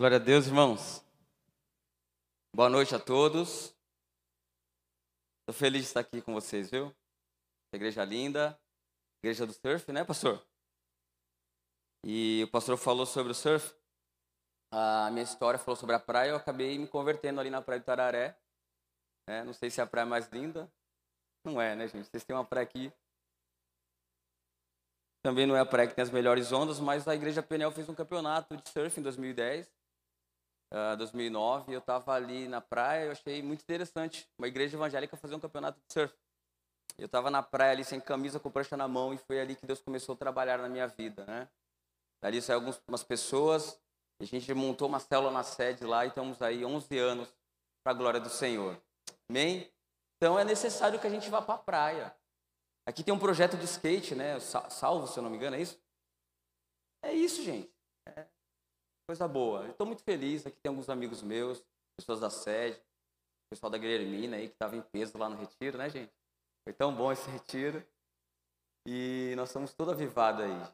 Glória a Deus, irmãos. Boa noite a todos. Estou feliz de estar aqui com vocês, viu? Igreja linda, igreja do surf, né, pastor? E o pastor falou sobre o surf. A minha história falou sobre a praia. Eu acabei me convertendo ali na praia do Tararé. É, não sei se é a praia mais linda. Não é, né, gente? Vocês têm uma praia aqui. Também não é a praia que tem as melhores ondas, mas a Igreja Penel fez um campeonato de surf em 2010 uh, 2009, eu estava ali na praia, eu achei muito interessante uma igreja evangélica fazer um campeonato de surf. Eu estava na praia ali sem camisa, com prancha na mão, e foi ali que Deus começou a trabalhar na minha vida, né? Dali saíram algumas pessoas, a gente montou uma célula na sede lá e estamos aí 11 anos para a glória do Senhor. Amém? Então é necessário que a gente vá para a praia. Aqui tem um projeto de skate, né? Salvo, se eu não me engano, é isso? É isso, gente. É Coisa boa. Estou muito feliz. Aqui tem alguns amigos meus, pessoas da sede, pessoal da Guilhermina aí que estava em peso lá no retiro, né, gente? Foi tão bom esse retiro. E nós estamos todos avivados aí.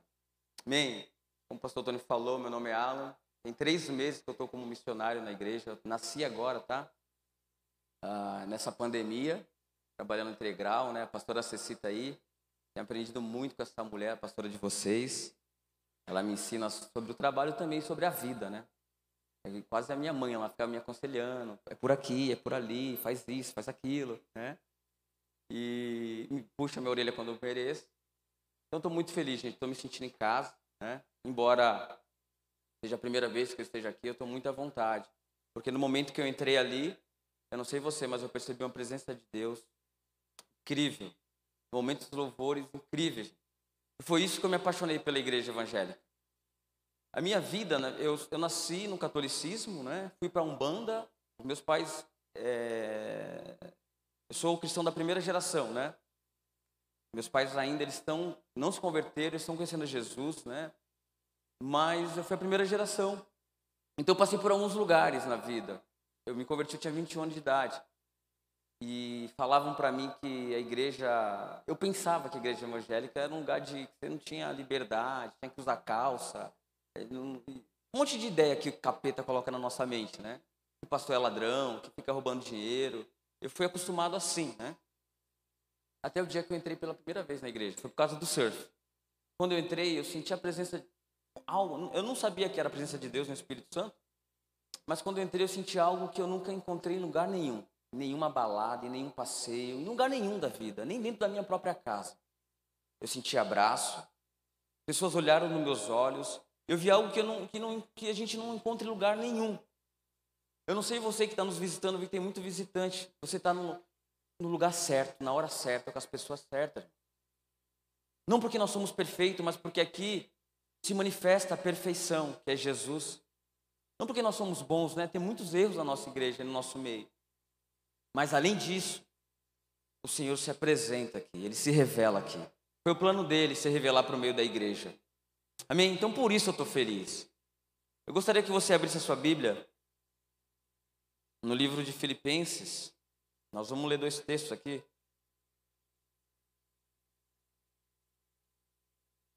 Amém? Como o pastor Tony falou, meu nome é Alan. Tem três meses que eu estou como missionário na igreja. Eu nasci agora, tá? Ah, nessa pandemia, trabalhando integral, né? A pastora Cecita aí. Tenho aprendido muito com essa mulher, a pastora de vocês. Ela me ensina sobre o trabalho também sobre a vida, né? É quase a minha mãe, ela fica me aconselhando, é por aqui, é por ali, faz isso, faz aquilo, né? E me puxa minha orelha quando eu mereço. Então estou muito feliz, gente, estou me sentindo em casa, né? Embora seja a primeira vez que eu esteja aqui, eu estou muito à vontade. Porque no momento que eu entrei ali, eu não sei você, mas eu percebi uma presença de Deus incrível. Momentos de louvores incríveis. Foi isso que eu me apaixonei pela igreja evangélica. A minha vida, né, eu, eu nasci no catolicismo, né? fui para Umbanda, meus pais. É... Eu sou cristão da primeira geração, né? Meus pais ainda eles estão, não se converteram, eles estão conhecendo Jesus, né? Mas eu fui a primeira geração. Então eu passei por alguns lugares na vida. Eu me converti, eu tinha 21 anos de idade e falavam para mim que a igreja, eu pensava que a igreja evangélica era um lugar de que você não tinha liberdade, tinha que usar calça, é, um monte de ideia que o capeta coloca na nossa mente, né? Que o pastor é ladrão, que fica roubando dinheiro. Eu fui acostumado assim, né? Até o dia que eu entrei pela primeira vez na igreja, foi por causa do surf. Quando eu entrei, eu senti a presença de algo, eu não sabia que era a presença de Deus no Espírito Santo, mas quando eu entrei eu senti algo que eu nunca encontrei em lugar nenhum nenhuma balada, em nenhum passeio, em lugar nenhum da vida, nem dentro da minha própria casa. Eu senti abraço, pessoas olharam nos meus olhos, eu vi algo que, não, que, não, que a gente não encontra em lugar nenhum. Eu não sei você que está nos visitando, vi que tem muito visitante. Você está no, no lugar certo, na hora certa, com as pessoas certas. Não porque nós somos perfeitos, mas porque aqui se manifesta a perfeição, que é Jesus. Não porque nós somos bons, né? Tem muitos erros na nossa igreja, no nosso meio. Mas além disso, o Senhor se apresenta aqui, ele se revela aqui. Foi o plano dele se revelar o meio da igreja. Amém? Então por isso eu estou feliz. Eu gostaria que você abrisse a sua Bíblia no livro de Filipenses. Nós vamos ler dois textos aqui.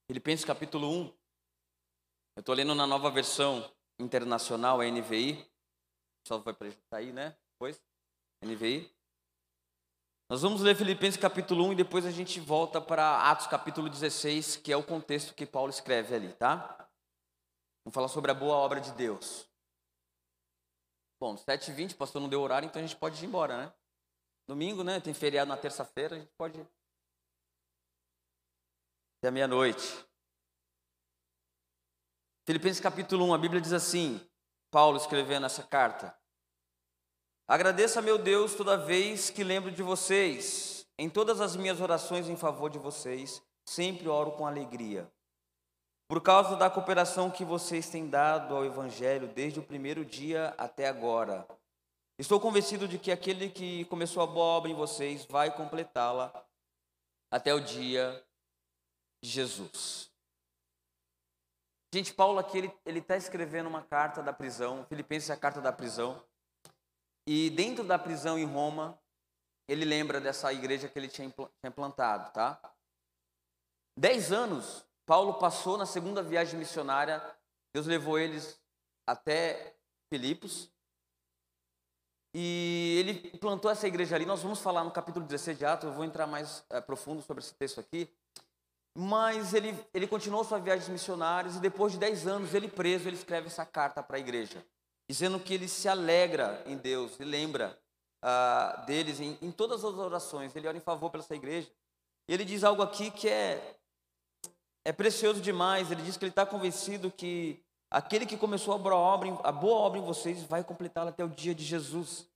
Filipenses capítulo 1. Eu estou lendo na nova versão internacional, a NVI. Só vai para aí, né? Depois. NVI. Nós vamos ler Filipenses capítulo 1 e depois a gente volta para Atos capítulo 16, que é o contexto que Paulo escreve ali, tá? Vamos falar sobre a boa obra de Deus. Bom, 7h20, pastor não deu horário, então a gente pode ir embora, né? Domingo, né? Tem feriado na terça-feira, a gente pode ir. Até meia-noite. Filipenses capítulo 1, a Bíblia diz assim, Paulo escrevendo essa carta. Agradeça, meu Deus, toda vez que lembro de vocês. Em todas as minhas orações em favor de vocês, sempre oro com alegria. Por causa da cooperação que vocês têm dado ao Evangelho desde o primeiro dia até agora. Estou convencido de que aquele que começou a boa obra em vocês vai completá-la até o dia de Jesus. Gente, Paulo aqui ele está escrevendo uma carta da prisão, Filipenses é a carta da prisão. E dentro da prisão em Roma, ele lembra dessa igreja que ele tinha implantado, tá? Dez anos, Paulo passou na segunda viagem missionária. Deus levou eles até Filipos. E ele plantou essa igreja ali. Nós vamos falar no capítulo 16 de Atos, eu vou entrar mais é, profundo sobre esse texto aqui. Mas ele, ele continuou sua viagem missionária e depois de 10 anos, ele preso, ele escreve essa carta para a igreja, dizendo que ele se alegra em Deus e lembra ah, deles em, em todas as orações. Ele ora em favor pela essa igreja. E ele diz algo aqui que é, é precioso demais. Ele diz que ele está convencido que aquele que começou a boa, obra, a boa obra em vocês vai completá-la até o dia de Jesus.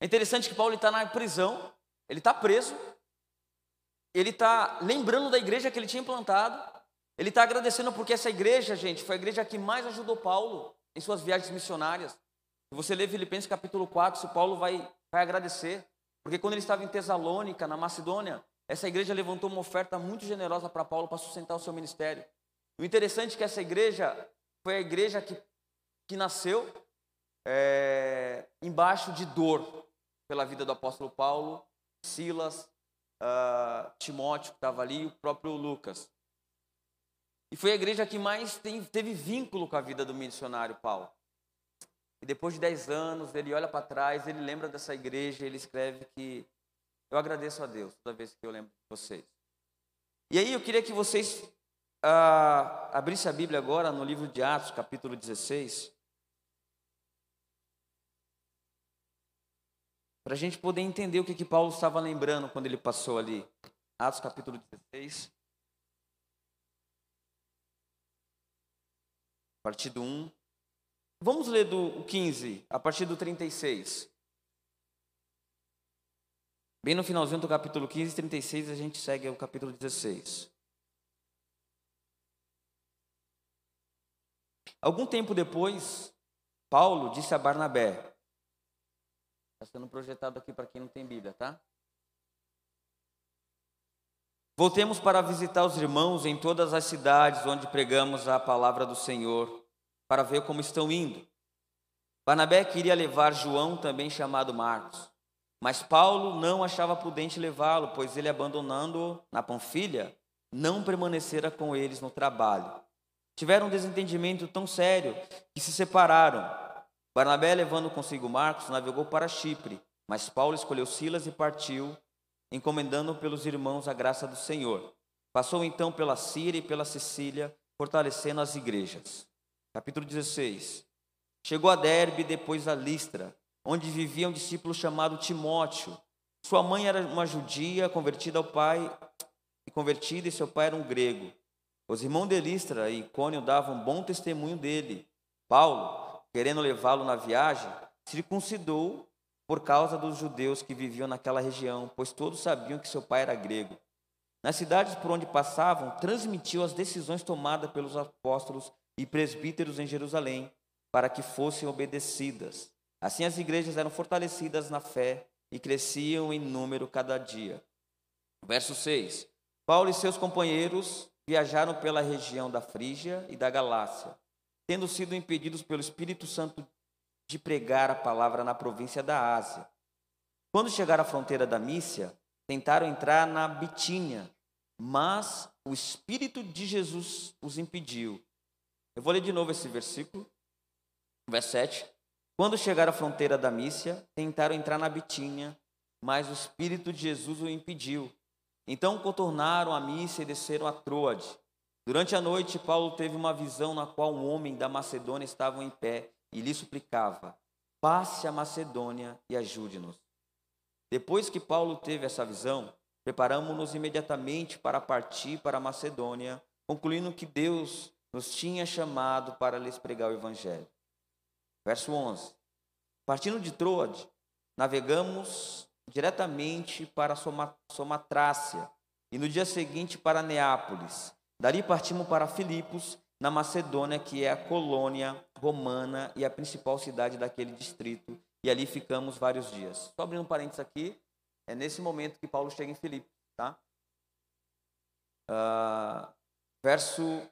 É interessante que Paulo está na prisão, ele está preso, ele está lembrando da igreja que ele tinha implantado, ele está agradecendo porque essa igreja, gente, foi a igreja que mais ajudou Paulo em suas viagens missionárias. Se você ler Filipenses capítulo 4, se Paulo vai, vai agradecer, porque quando ele estava em Tesalônica, na Macedônia, essa igreja levantou uma oferta muito generosa para Paulo para sustentar o seu ministério. O interessante é que essa igreja foi a igreja que, que nasceu é, embaixo de dor pela vida do apóstolo Paulo, Silas, uh, Timóteo, que estava ali, o próprio Lucas. E foi a igreja que mais teve vínculo com a vida do missionário Paulo. E depois de dez anos, ele olha para trás, ele lembra dessa igreja, ele escreve que eu agradeço a Deus toda vez que eu lembro de vocês. E aí eu queria que vocês ah, abrissem a Bíblia agora no livro de Atos, capítulo 16. Para a gente poder entender o que, que Paulo estava lembrando quando ele passou ali. Atos capítulo 16. Partir do 1. Vamos ler do 15, a partir do 36. Bem no finalzinho do capítulo 15 e 36, a gente segue o capítulo 16. Algum tempo depois, Paulo disse a Barnabé: Está sendo projetado aqui para quem não tem Bíblia, tá? Voltemos para visitar os irmãos em todas as cidades onde pregamos a palavra do Senhor, para ver como estão indo. Barnabé queria levar João, também chamado Marcos, mas Paulo não achava prudente levá-lo, pois ele, abandonando-o na Panfilha, não permanecera com eles no trabalho. Tiveram um desentendimento tão sério que se separaram. Barnabé, levando consigo Marcos, navegou para Chipre, mas Paulo escolheu Silas e partiu, encomendando pelos irmãos a graça do Senhor. Passou então pela Síria e pela Sicília, fortalecendo as igrejas. Capítulo 16. Chegou a Derbe, depois a Listra, onde vivia um discípulo chamado Timóteo. Sua mãe era uma judia, convertida ao pai, e convertida, e seu pai era um grego. Os irmãos de Listra e Icônio davam bom testemunho dele. Paulo, querendo levá-lo na viagem, circuncidou por causa dos judeus que viviam naquela região, pois todos sabiam que seu pai era grego. Nas cidades por onde passavam, transmitiu as decisões tomadas pelos apóstolos e presbíteros em Jerusalém, para que fossem obedecidas. Assim as igrejas eram fortalecidas na fé e cresciam em número cada dia. Verso 6. Paulo e seus companheiros viajaram pela região da Frígia e da Galácia tendo sido impedidos pelo Espírito Santo de pregar a palavra na província da Ásia. Quando chegaram à fronteira da Mícia, tentaram entrar na Bitínia, mas o Espírito de Jesus os impediu. Eu vou ler de novo esse versículo, verso 7. Quando chegaram à fronteira da Mícia, tentaram entrar na Bitínia, mas o Espírito de Jesus o impediu. Então contornaram a Mícia e desceram a Troade. Durante a noite, Paulo teve uma visão na qual um homem da Macedônia estava em pé e lhe suplicava: Passe a Macedônia e ajude-nos. Depois que Paulo teve essa visão, preparamos-nos imediatamente para partir para a Macedônia, concluindo que Deus nos tinha chamado para lhes pregar o Evangelho. Verso 11: Partindo de Troade, navegamos diretamente para Somatrácia e no dia seguinte para Neápolis Dali partimos para Filipos, na Macedônia, que é a colônia romana e a principal cidade daquele distrito, e ali ficamos vários dias. Só abrindo um parênteses aqui, é nesse momento que Paulo chega em Filipos, tá? Uh, verso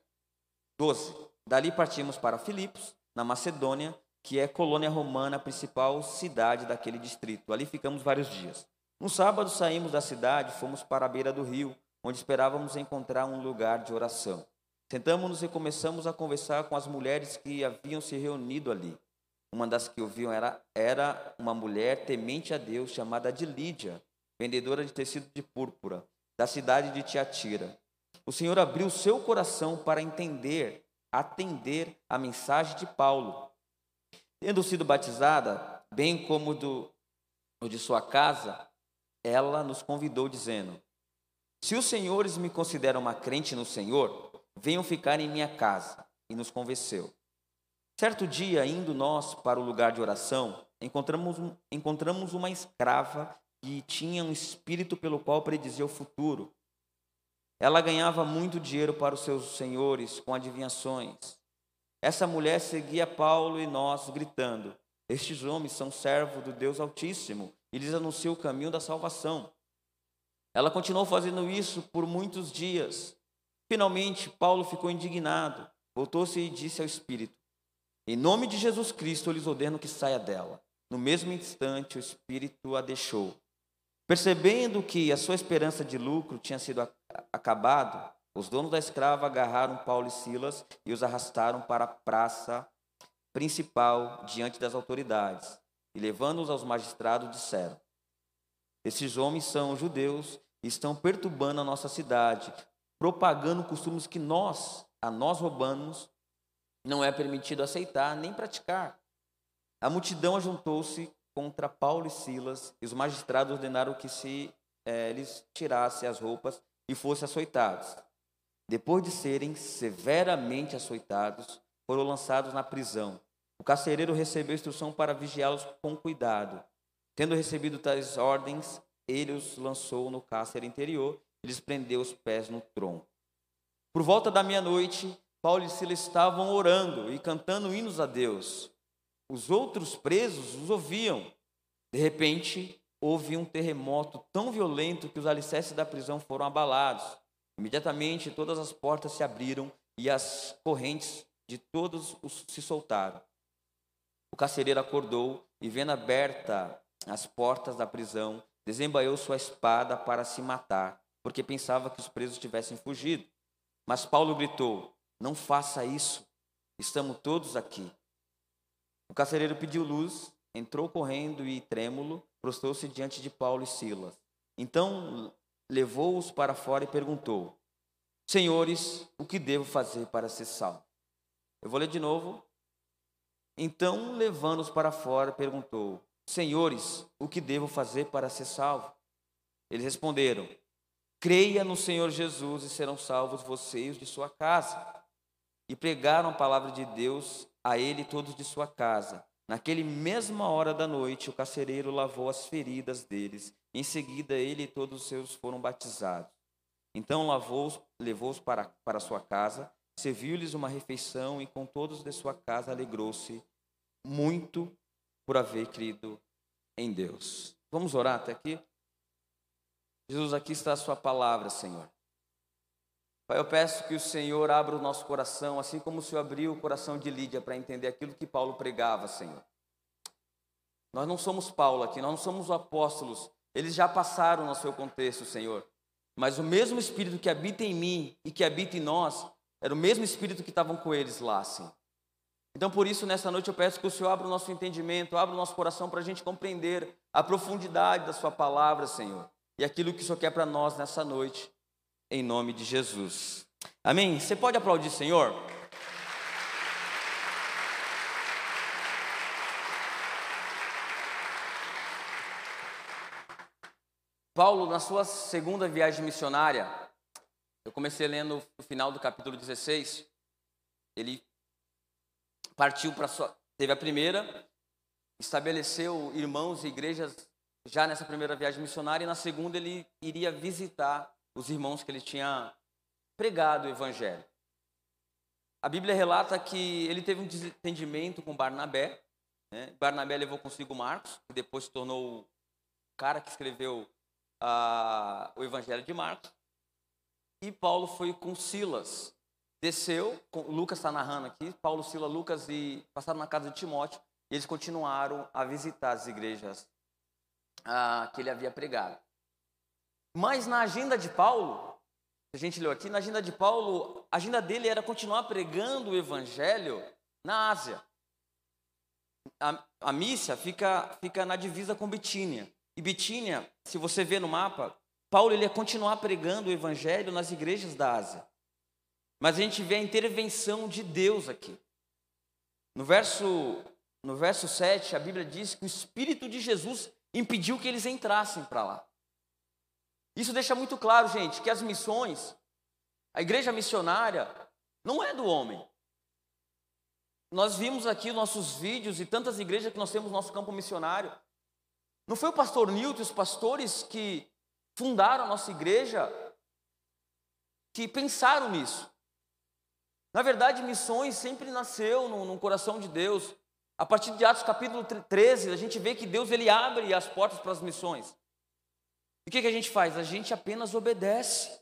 12. Dali partimos para Filipos, na Macedônia, que é colônia romana, a principal cidade daquele distrito. Ali ficamos vários dias. No sábado saímos da cidade, fomos para a beira do rio, onde esperávamos encontrar um lugar de oração. Sentamos-nos e começamos a conversar com as mulheres que haviam se reunido ali. Uma das que ouviam era, era uma mulher temente a Deus chamada de Lídia, vendedora de tecido de púrpura, da cidade de Tiatira. O Senhor abriu seu coração para entender, atender a mensagem de Paulo. Tendo sido batizada, bem como do, de sua casa, ela nos convidou, dizendo: Se os senhores me consideram uma crente no Senhor, venham ficar em minha casa. E nos convenceu. Certo dia, indo nós para o lugar de oração, encontramos, encontramos uma escrava que tinha um espírito pelo qual predizia o futuro. Ela ganhava muito dinheiro para os seus senhores com adivinhações. Essa mulher seguia Paulo e nós, gritando: Estes homens são servos do Deus Altíssimo e lhes anunciam o caminho da salvação. Ela continuou fazendo isso por muitos dias. Finalmente, Paulo ficou indignado, voltou-se e disse ao Espírito: Em nome de Jesus Cristo, eu lhes ordeno que saia dela. No mesmo instante, o Espírito a deixou. Percebendo que a sua esperança de lucro tinha sido acabado, os donos da escrava agarraram Paulo e Silas e os arrastaram para a praça principal diante das autoridades. E levando-os aos magistrados, disseram: Esses homens são judeus e estão perturbando a nossa cidade, propagando costumes que nós, a nós romanos, não é permitido aceitar nem praticar. A multidão ajuntou-se contra Paulo e Silas, e os magistrados ordenaram que se é, eles tirassem as roupas e fossem açoitados. Depois de serem severamente açoitados, foram lançados na prisão. O carcereiro recebeu instrução para vigiá-los com cuidado. Tendo recebido tais ordens, ele os lançou no cárcere interior lhes prendeu os pés no tronco. Por volta da meia-noite, Paulo e Silas estavam orando e cantando hinos a Deus. Os outros presos os ouviam. De repente, houve um terremoto tão violento que os alicerces da prisão foram abalados. Imediatamente, todas as portas se abriram e as correntes de todos os se soltaram. O carcereiro acordou e, vendo aberta as portas da prisão, desembaiou sua espada para se matar, porque pensava que os presos tivessem fugido. Mas Paulo gritou: Não faça isso, estamos todos aqui. O carcereiro pediu luz, entrou correndo e trêmulo, prostrou-se diante de Paulo e Silas. Então levou-os para fora e perguntou: Senhores, o que devo fazer para ser salvo? Eu vou ler de novo. Então, levando-os para fora, perguntou: Senhores, o que devo fazer para ser salvo? Eles responderam: Creia no Senhor Jesus e serão salvos vocês de sua casa. E pregaram a palavra de Deus a ele todos de sua casa. Naquele mesma hora da noite, o carcereiro lavou as feridas deles. Em seguida, ele e todos os seus foram batizados. Então lavou-os, levou-os para, para sua casa, serviu-lhes uma refeição e com todos de sua casa alegrou-se muito por haver crido em Deus. Vamos orar até aqui? Jesus, aqui está a sua palavra, Senhor. Pai, eu peço que o Senhor abra o nosso coração, assim como o Senhor abriu o coração de Lídia para entender aquilo que Paulo pregava, Senhor. Nós não somos Paulo aqui, nós não somos apóstolos. Eles já passaram no seu contexto, Senhor. Mas o mesmo Espírito que habita em mim e que habita em nós, era o mesmo Espírito que estavam com eles lá, Senhor. Então, por isso, nessa noite eu peço que o Senhor abra o nosso entendimento, abra o nosso coração para a gente compreender a profundidade da Sua palavra, Senhor, e aquilo que o Senhor quer para nós nessa noite em nome de Jesus. Amém? Você pode aplaudir, Senhor? Paulo, na sua segunda viagem missionária, eu comecei lendo o final do capítulo 16. Ele partiu para sua. Teve a primeira, estabeleceu irmãos e igrejas já nessa primeira viagem missionária, e na segunda ele iria visitar os irmãos que ele tinha pregado o evangelho. A Bíblia relata que ele teve um desentendimento com Barnabé. Né? Barnabé levou consigo Marcos, que depois se tornou o cara que escreveu o evangelho de Marcos. E Paulo foi com Silas. Desceu, Lucas está narrando aqui, Paulo, Silas, Lucas e passaram na casa de Timóteo. E eles continuaram a visitar as igrejas uh, que ele havia pregado. Mas na agenda de Paulo, a gente leu aqui, na agenda de Paulo, a agenda dele era continuar pregando o evangelho na Ásia. a, a fica, fica na divisa com Bitínia. E Bitínia, se você vê no mapa, Paulo ele ia continuar pregando o evangelho nas igrejas da Ásia. Mas a gente vê a intervenção de Deus aqui. No verso, no verso 7, a Bíblia diz que o Espírito de Jesus impediu que eles entrassem para lá. Isso deixa muito claro, gente, que as missões, a igreja missionária, não é do homem. Nós vimos aqui nossos vídeos e tantas igrejas que nós temos no nosso campo missionário. Não foi o pastor Nilton e os pastores que fundaram a nossa igreja que pensaram nisso. Na verdade, missões sempre nasceu no, no, coração de Deus. A partir de Atos capítulo 13, a gente vê que Deus ele abre as portas para as missões. E o que, que a gente faz? A gente apenas obedece.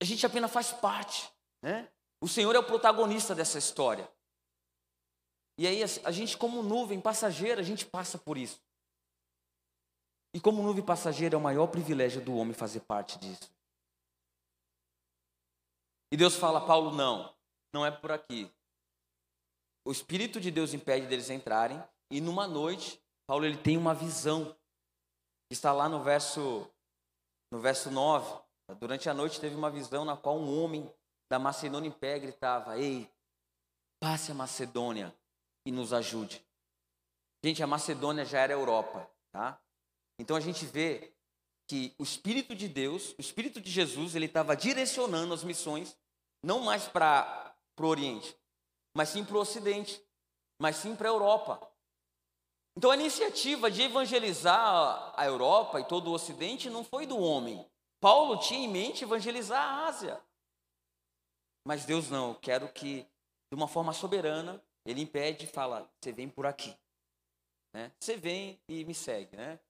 A gente apenas faz parte. Né? O Senhor é o protagonista dessa história. E aí a gente, como nuvem passageira, a gente passa por isso. E como nuvem passageira é o maior privilégio do homem fazer parte disso. E Deus fala, Paulo, não, não é por aqui. O Espírito de Deus impede deles entrarem, e numa noite, Paulo ele tem uma visão. Está lá no verso, no verso 9. Durante a noite teve uma visão na qual um homem da Macedônia em pé gritava: Ei, passe a Macedônia e nos ajude. Gente, a Macedônia já era Europa, tá? Então a gente vê que o Espírito de Deus, o Espírito de Jesus, ele estava direcionando as missões, não mais para o Oriente, mas sim para o Ocidente, mas sim para a Europa. Então a iniciativa de evangelizar a Europa e todo o Ocidente não foi do homem. Paulo tinha em mente evangelizar a Ásia. Mas Deus não, eu quero que, de uma forma soberana, Ele impede e fala: você vem por aqui. Né? Você vem e me segue. Né?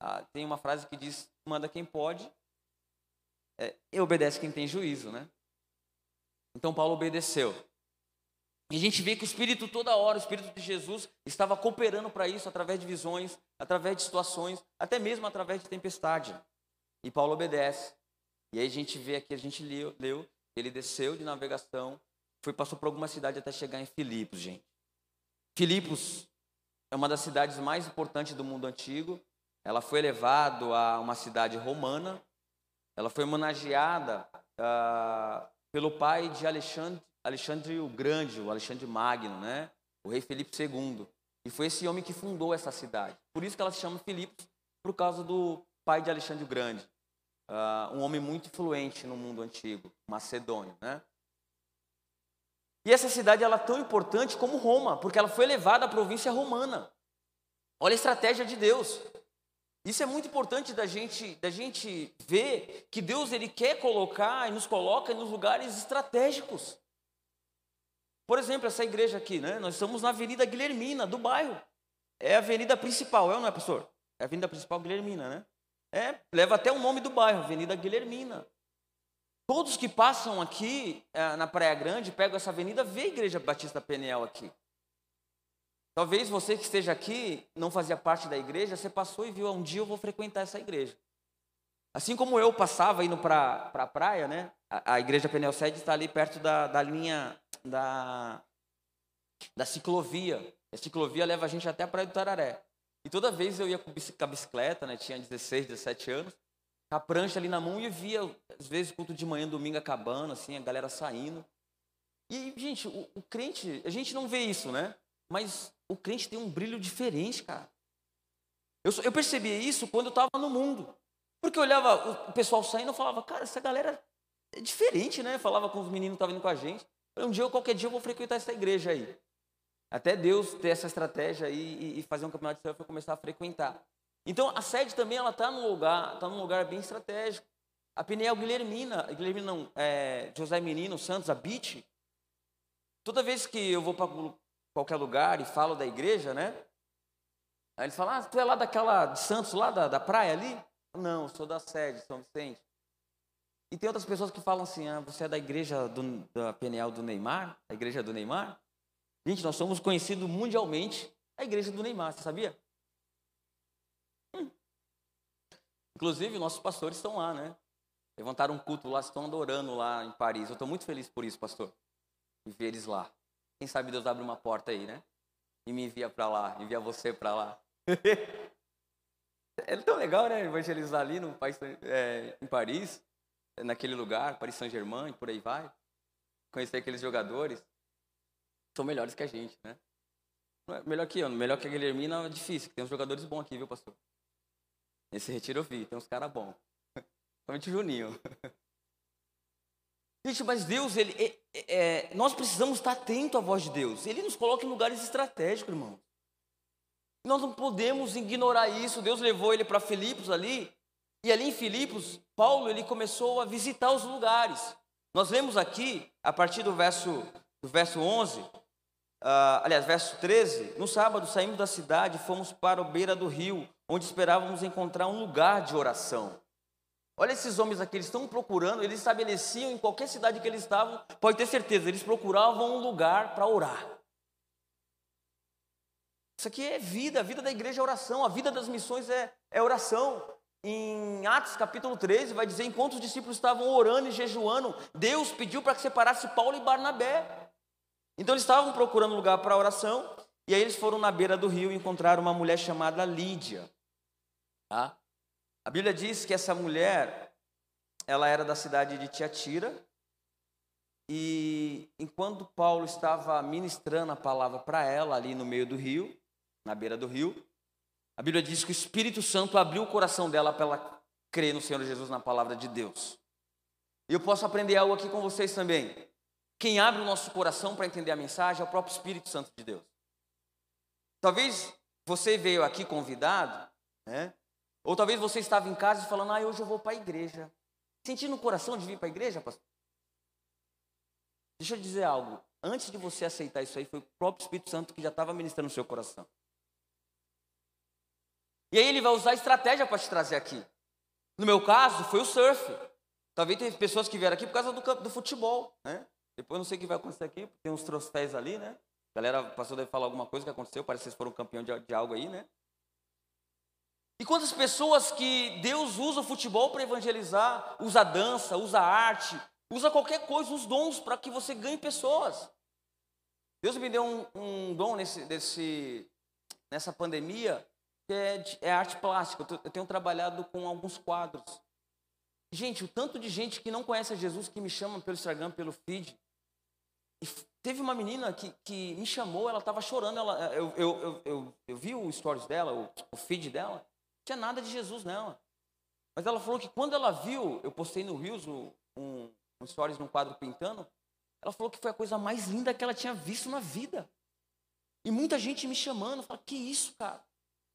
Ah, tem uma frase que diz: manda quem pode é, e obedece quem tem juízo, né? Então Paulo obedeceu. E a gente vê que o Espírito toda hora, o Espírito de Jesus, estava cooperando para isso através de visões, através de situações, até mesmo através de tempestade. E Paulo obedece. E aí a gente vê aqui, a gente leu, leu ele desceu de navegação, foi passou por alguma cidade até chegar em Filipos, gente. Filipos é uma das cidades mais importantes do mundo antigo. Ela foi elevada a uma cidade romana. Ela foi homenageada uh, pelo pai de Alexandre, Alexandre o Grande, o Alexandre Magno, né? O rei Felipe II. E foi esse homem que fundou essa cidade. Por isso que ela se chama Filipos, por causa do pai de Alexandre o Grande. Uh, um homem muito influente no mundo antigo, macedônio, né? E essa cidade ela é tão importante como Roma, porque ela foi levada à província romana. Olha a estratégia de Deus. Isso é muito importante da gente, da gente ver que Deus ele quer colocar e nos coloca nos lugares estratégicos. Por exemplo, essa igreja aqui, né? Nós estamos na Avenida Guilhermina, do bairro. É a avenida principal, é ou não é, pastor? É a avenida principal Guilhermina, né? É, leva até o nome do bairro, Avenida Guilhermina. Todos que passam aqui é, na Praia Grande, pegam essa avenida, vê a Igreja Batista Peniel aqui. Talvez você que esteja aqui não fazia parte da igreja, você passou e viu, ah, um dia eu vou frequentar essa igreja. Assim como eu passava indo para a pra praia, né? A, a igreja Peniel Sede está ali perto da, da linha da, da ciclovia. A ciclovia leva a gente até a Praia do Tararé. E toda vez eu ia com a bicicleta, né? Tinha 16, 17 anos, com a prancha ali na mão e via, às vezes, culto de manhã, domingo acabando, assim, a galera saindo. E, gente, o, o crente, a gente não vê isso, né? Mas o crente tem um brilho diferente, cara. Eu, eu percebi isso quando eu estava no mundo. Porque eu olhava o pessoal saindo e falava, cara, essa galera é diferente, né? Eu falava com os meninos que estavam indo com a gente. Um dia, qualquer dia, eu vou frequentar essa igreja aí. Até Deus ter essa estratégia aí e fazer um campeonato de surf e começar a frequentar. Então, a sede também ela está num lugar, está num lugar bem estratégico. A Peniel Guilhermina, Guilhermina não, é, José Menino Santos, a Beach, toda vez que eu vou para qualquer lugar e falo da igreja, né? Aí eles falam, ah, tu é lá daquela, de Santos, lá da, da praia ali? Não, sou da sede, São Vicente. E tem outras pessoas que falam assim, ah, você é da igreja do, da Peniel do Neymar? A igreja do Neymar? Gente, nós somos conhecidos mundialmente a igreja do Neymar, você sabia? Hum. Inclusive, nossos pastores estão lá, né? Levantaram um culto lá, estão adorando lá em Paris. Eu estou muito feliz por isso, pastor. E ver eles lá. Quem sabe Deus abre uma porta aí, né? e me envia para lá, envia você para lá. é tão legal, né? Evangelizar ali no país, é, em Paris, naquele lugar, Paris Saint-Germain, por aí vai. Conhecer aqueles jogadores. São melhores que a gente, né? É melhor que eu, melhor que a Guilhermina é difícil. Tem uns jogadores bons aqui, viu, pastor? Nesse retiro eu vi, tem uns caras bons. Principalmente o Juninho. Gente, mas Deus, ele, é, é, nós precisamos estar atento à voz de Deus. Ele nos coloca em lugares estratégicos, irmão. Nós não podemos ignorar isso. Deus levou ele para Filipos ali, e ali em Filipos, Paulo ele começou a visitar os lugares. Nós lemos aqui, a partir do verso, do verso 11, uh, ah, aliás, verso 13, no sábado saímos da cidade e fomos para a beira do rio, onde esperávamos encontrar um lugar de oração. Olha esses homens aqui, eles estão procurando, eles estabeleciam em qualquer cidade que eles estavam, pode ter certeza, eles procuravam um lugar para orar. Isso aqui é vida, a vida da igreja é oração, a vida das missões é, é oração. Em Atos capítulo 13, vai dizer: enquanto os discípulos estavam orando e jejuando, Deus pediu para que separasse Paulo e Barnabé. Então eles estavam procurando lugar para oração, e aí eles foram na beira do rio e encontraram uma mulher chamada Lídia. Tá? A Bíblia diz que essa mulher, ela era da cidade de Tiatira, e enquanto Paulo estava ministrando a palavra para ela ali no meio do rio, na beira do rio. A Bíblia diz que o Espírito Santo abriu o coração dela para ela crer no Senhor Jesus, na palavra de Deus. E eu posso aprender algo aqui com vocês também. Quem abre o nosso coração para entender a mensagem é o próprio Espírito Santo de Deus. Talvez você veio aqui convidado, né? Ou talvez você estava em casa e falando, ah, hoje eu vou para a igreja. Sentindo no coração de vir para a igreja, pastor? Deixa eu dizer algo. Antes de você aceitar isso aí, foi o próprio Espírito Santo que já estava ministrando no seu coração. E aí ele vai usar estratégia para te trazer aqui. No meu caso, foi o surf. Talvez tem pessoas que vieram aqui por causa do, do futebol, né? Depois não sei o que vai acontecer aqui, tem uns troféus ali, né? A galera passou deve falar alguma coisa que aconteceu, parece que vocês foram campeão de, de algo aí, né? E quantas pessoas que Deus usa o futebol para evangelizar, usa dança, usa arte, usa qualquer coisa, os dons para que você ganhe pessoas. Deus me deu um, um dom nesse, nesse, nessa pandemia é, é arte plástica. Eu tenho trabalhado com alguns quadros. Gente, o tanto de gente que não conhece a Jesus que me chama pelo Instagram, pelo feed. E teve uma menina que, que me chamou, ela estava chorando. Ela, eu, eu, eu, eu, eu vi o stories dela, o, o feed dela, não tinha nada de Jesus nela. Mas ela falou que quando ela viu, eu postei no Rios um, um stories num quadro pintando, ela falou que foi a coisa mais linda que ela tinha visto na vida. E muita gente me chamando, fala, que isso, cara?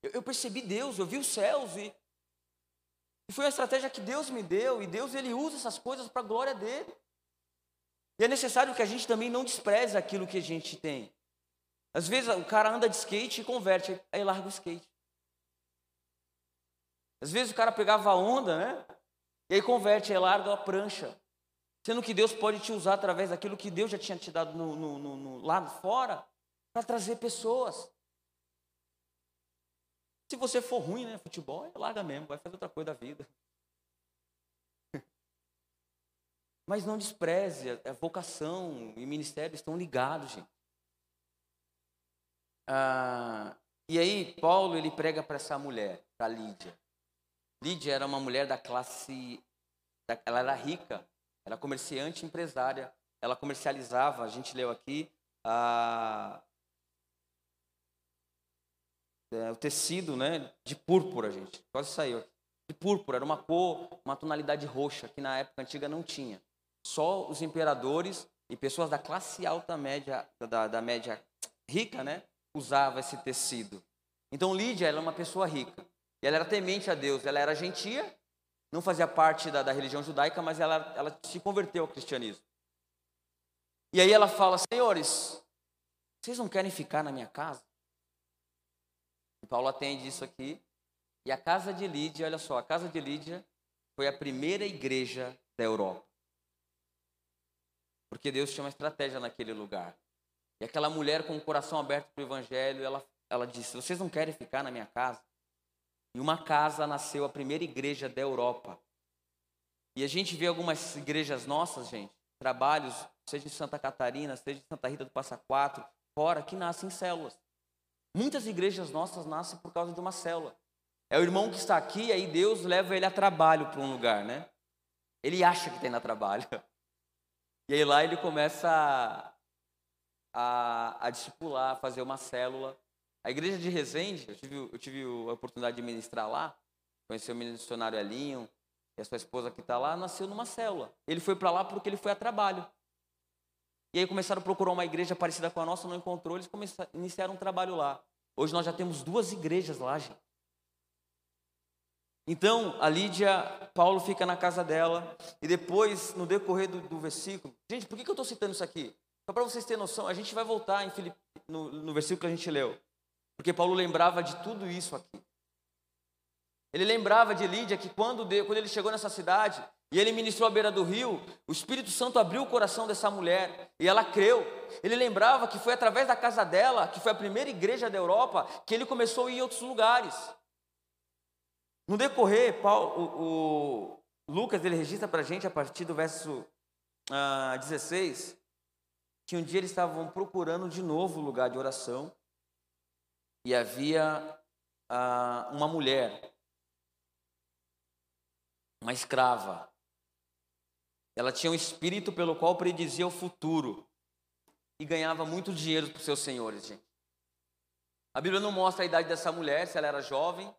Eu, eu percebi Deus, eu vi os céus e, e foi uma estratégia que Deus me deu e Deus ele usa essas coisas para a glória dele. E é necessário que a gente também não despreze aquilo que a gente tem. Às vezes o cara anda de skate e converte, aí larga o skate. Às vezes o cara pegava a onda, né? E aí converte, aí larga a prancha. Sendo que Deus pode te usar através daquilo que Deus já tinha te dado no, no, no, lado fora para trazer pessoas. Se você for ruim, né, futebol, larga mesmo, vai fazer outra coisa da vida. Mas não despreze, a vocação e ministério estão ligados, gente. Ah, e aí, Paulo, ele prega para essa mulher, para Lídia. Lídia era uma mulher da classe, ela era rica, era comerciante empresária, ela comercializava, a gente leu aqui, a, é, o tecido né, de púrpura, gente. Quase saiu. De púrpura, era uma cor, uma tonalidade roxa, que na época antiga não tinha. Só os imperadores e pessoas da classe alta média, da, da média rica, né, usava esse tecido. Então Lídia ela é uma pessoa rica. E ela era temente a Deus, ela era gentia, não fazia parte da, da religião judaica, mas ela, ela se converteu ao cristianismo. E aí ela fala: Senhores, vocês não querem ficar na minha casa? Paulo atende isso aqui. E a casa de Lídia, olha só, a casa de Lídia foi a primeira igreja da Europa. Porque Deus tinha uma estratégia naquele lugar. E aquela mulher com o coração aberto para o evangelho, ela, ela disse: Vocês não querem ficar na minha casa? E uma casa nasceu a primeira igreja da Europa. E a gente vê algumas igrejas nossas, gente, trabalhos, seja em Santa Catarina, seja em Santa Rita do Passa Quatro, fora, que nascem em células. Muitas igrejas nossas nascem por causa de uma célula. É o irmão que está aqui, aí Deus leva ele a trabalho para um lugar, né? Ele acha que tem na trabalho. E aí lá ele começa a, a, a discipular, fazer uma célula. A igreja de Resende, eu tive, eu tive a oportunidade de ministrar lá, conhecer o missionário Elinho, e a sua esposa que está lá, nasceu numa célula. Ele foi para lá porque ele foi a trabalho. E aí começaram a procurar uma igreja parecida com a nossa, não encontrou, eles começaram, iniciaram um trabalho lá. Hoje nós já temos duas igrejas lá, gente. Então, a Lídia, Paulo fica na casa dela, e depois, no decorrer do, do versículo. Gente, por que, que eu estou citando isso aqui? Só para vocês terem noção, a gente vai voltar em no, no versículo que a gente leu. Porque Paulo lembrava de tudo isso aqui. Ele lembrava de Lídia que quando, quando ele chegou nessa cidade, e ele ministrou à beira do rio, o Espírito Santo abriu o coração dessa mulher e ela creu. Ele lembrava que foi através da casa dela, que foi a primeira igreja da Europa, que ele começou a ir em outros lugares. No decorrer, Paulo, o, o Lucas ele registra para a gente a partir do verso ah, 16 que um dia eles estavam procurando de novo o lugar de oração e havia ah, uma mulher, uma escrava, ela tinha um espírito pelo qual predizia o futuro e ganhava muito dinheiro para os seus senhores, gente. A Bíblia não mostra a idade dessa mulher, se ela era jovem,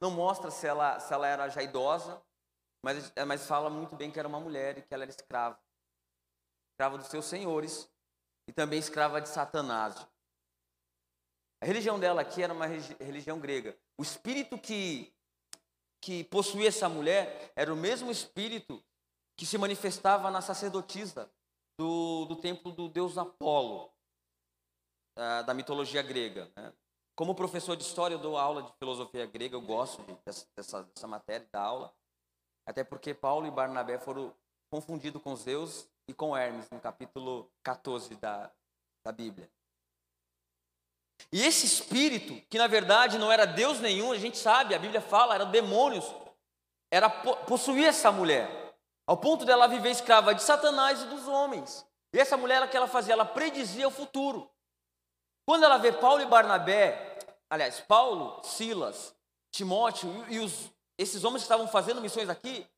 não mostra se ela, se ela era já idosa, mas, é, mas fala muito bem que era uma mulher e que ela era escrava. Escrava dos seus senhores e também escrava de Satanás. A religião dela aqui era uma religião grega. O espírito que, que possuía essa mulher era o mesmo espírito que se manifestava na sacerdotisa do, do templo do deus Apolo, da, da mitologia grega. Né? Como professor de história, eu dou aula de filosofia grega, eu gosto de, dessa, dessa matéria da aula, até porque Paulo e Barnabé foram confundidos com Zeus e com Hermes, no capítulo 14 da, da Bíblia. E esse espírito, que na verdade não era Deus nenhum, a gente sabe, a Bíblia fala, eram demônios, era possuía essa mulher. Ao ponto dela viver escrava de Satanás e dos homens. E essa mulher, o que ela fazia? Ela predizia o futuro. Quando ela vê Paulo e Barnabé, aliás, Paulo, Silas, Timóteo e os, esses homens que estavam fazendo missões aqui,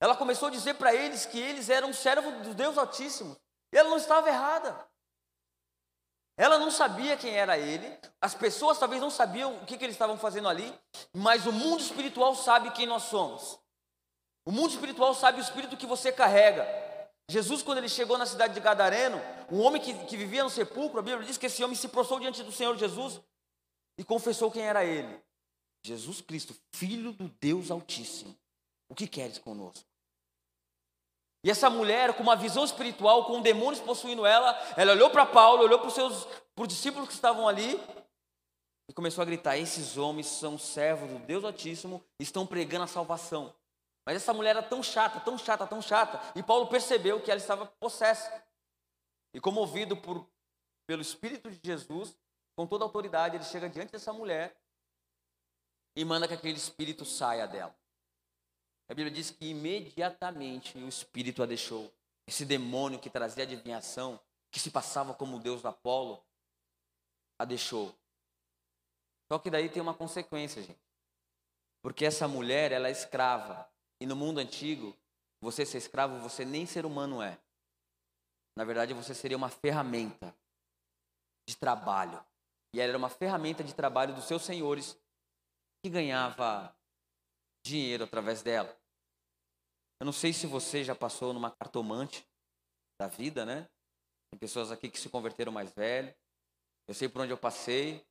ela começou a dizer para eles que eles eram servos do Deus Altíssimo. E ela não estava errada. Ela não sabia quem era ele, as pessoas talvez não sabiam o que, que eles estavam fazendo ali, mas o mundo espiritual sabe quem nós somos. O mundo espiritual sabe o espírito que você carrega. Jesus, quando ele chegou na cidade de Gadareno, um homem que, que vivia no sepulcro, a Bíblia diz que esse homem se prostrou diante do Senhor Jesus e confessou quem era ele. Jesus Cristo, Filho do Deus Altíssimo. O que queres conosco? E essa mulher, com uma visão espiritual, com demônios possuindo ela, ela olhou para Paulo, olhou para os seus para os discípulos que estavam ali e começou a gritar: Esses homens são servos do Deus Altíssimo, estão pregando a salvação. Mas essa mulher era tão chata, tão chata, tão chata, e Paulo percebeu que ela estava possessa. E comovido por, pelo Espírito de Jesus, com toda a autoridade, ele chega diante dessa mulher e manda que aquele espírito saia dela. A Bíblia diz que imediatamente o espírito a deixou. Esse demônio que trazia adivinhação, que se passava como o deus do Apolo, a deixou. Só que daí tem uma consequência, gente. Porque essa mulher, ela é escrava. E no mundo antigo, você ser escravo, você nem ser humano é. Na verdade, você seria uma ferramenta de trabalho. E ela era uma ferramenta de trabalho dos seus senhores que ganhava dinheiro através dela. Eu não sei se você já passou numa cartomante da vida, né? Tem pessoas aqui que se converteram mais velho. Eu sei por onde eu passei.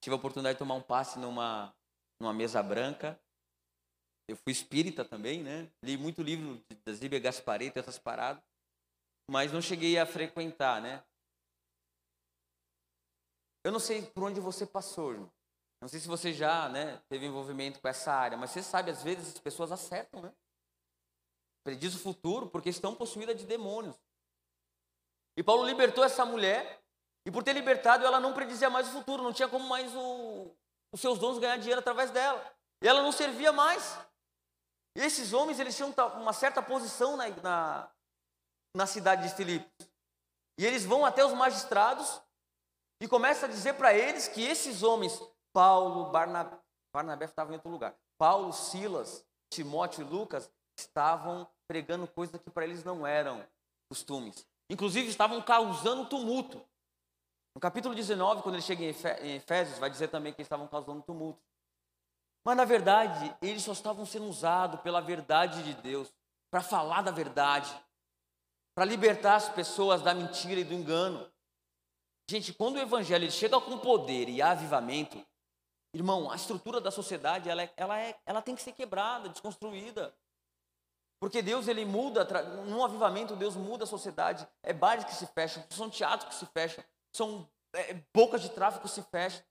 Tive a oportunidade de tomar um passe numa, numa mesa branca. Eu fui espírita também, né? Li muito livro das Bíblia Gaspareto essas paradas, mas não cheguei a frequentar, né? Eu não sei por onde você passou, irmão. Não sei se você já, né, teve envolvimento com essa área, mas você sabe, às vezes as pessoas acertam, né? Prediz o futuro porque estão possuídas de demônios. E Paulo libertou essa mulher, e por ter libertado, ela não predizia mais o futuro, não tinha como mais o, os seus dons ganhar dinheiro através dela. E ela não servia mais. E esses homens, eles tinham uma certa posição na, na, na cidade de Filipos. E eles vão até os magistrados e começa a dizer para eles que esses homens, Paulo, Barnabé, Barnabé estava em outro lugar, Paulo, Silas, Timóteo e Lucas, estavam pregando coisas que para eles não eram costumes. Inclusive estavam causando tumulto. No capítulo 19, quando ele chega em Efésios, vai dizer também que eles estavam causando tumulto. Mas na verdade, eles só estavam sendo usados pela verdade de Deus, para falar da verdade, para libertar as pessoas da mentira e do engano. Gente, quando o evangelho chega com poder e avivamento, irmão, a estrutura da sociedade ela, é, ela, é, ela tem que ser quebrada, desconstruída. Porque Deus ele muda, num avivamento Deus muda a sociedade. É bares que se fecham, são teatros que se fecham, são é, bocas de tráfico que se fecham.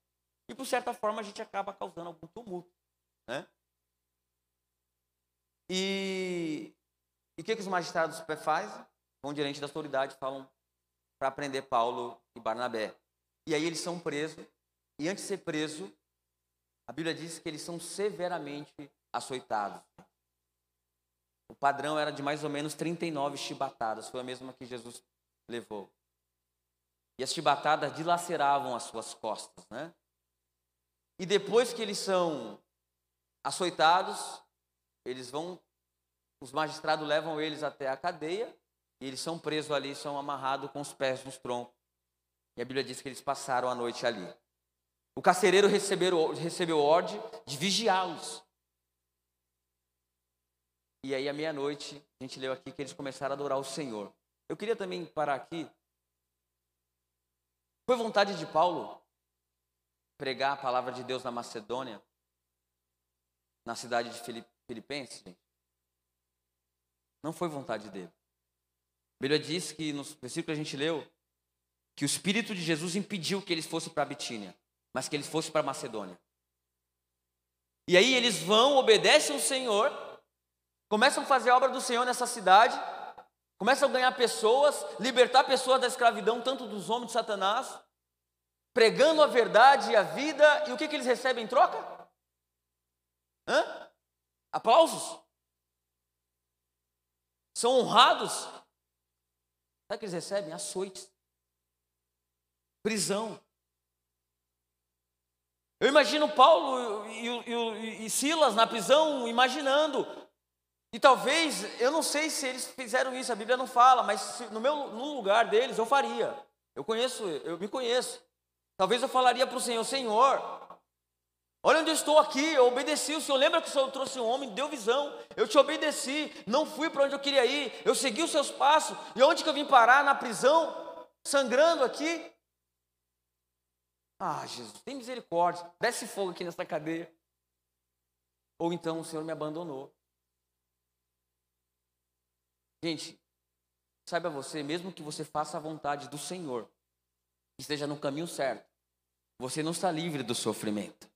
E por certa forma a gente acaba causando algum tumulto. Né? E, o que, que os magistrados fazem? Vão diante da autoridade falam para prender Paulo e Barnabé. E aí eles são presos. E antes de ser preso, a Bíblia diz que eles são severamente açoitados. O padrão era de mais ou menos 39 chibatadas, foi a mesma que Jesus levou. E as chibatadas dilaceravam as suas costas, né? E depois que eles são açoitados, eles vão, os magistrados levam eles até a cadeia, e eles são presos ali, são amarrados com os pés nos troncos. E a Bíblia diz que eles passaram a noite ali. O carcereiro recebeu, recebeu ordem de vigiá-los. E aí, à meia-noite, a gente leu aqui que eles começaram a adorar o Senhor. Eu queria também parar aqui. Foi vontade de Paulo pregar a palavra de Deus na Macedônia? Na cidade de Filipenses? Não foi vontade dele. A Bíblia diz que no versículo que a gente leu que o Espírito de Jesus impediu que eles fossem para Bitínia, mas que eles fossem para Macedônia. E aí eles vão, obedecem ao Senhor, começam a fazer a obra do Senhor nessa cidade, começam a ganhar pessoas, libertar pessoas da escravidão, tanto dos homens de Satanás, pregando a verdade e a vida, e o que, que eles recebem em troca? Hã? Aplausos? São honrados? Sabe o que eles recebem? Açoites. Prisão. Eu imagino Paulo e, e, e, Silas na prisão, imaginando. E talvez, eu não sei se eles fizeram isso, a Bíblia não fala, mas se, no, meu, no lugar deles eu faria. Eu conheço, eu me conheço. Talvez eu falaria para o Senhor, Senhor, Olha onde eu estou aqui, eu obedeci. O Senhor lembra que o Senhor trouxe um homem, deu visão. Eu te obedeci, não fui para onde eu queria ir. Eu segui os seus passos. E onde que eu vim parar? Na prisão, sangrando aqui. Ah, Jesus, tem misericórdia. Desce fogo aqui nessa cadeia. Ou então o Senhor me abandonou. Gente, saiba você, mesmo que você faça a vontade do Senhor, esteja no caminho certo, você não está livre do sofrimento.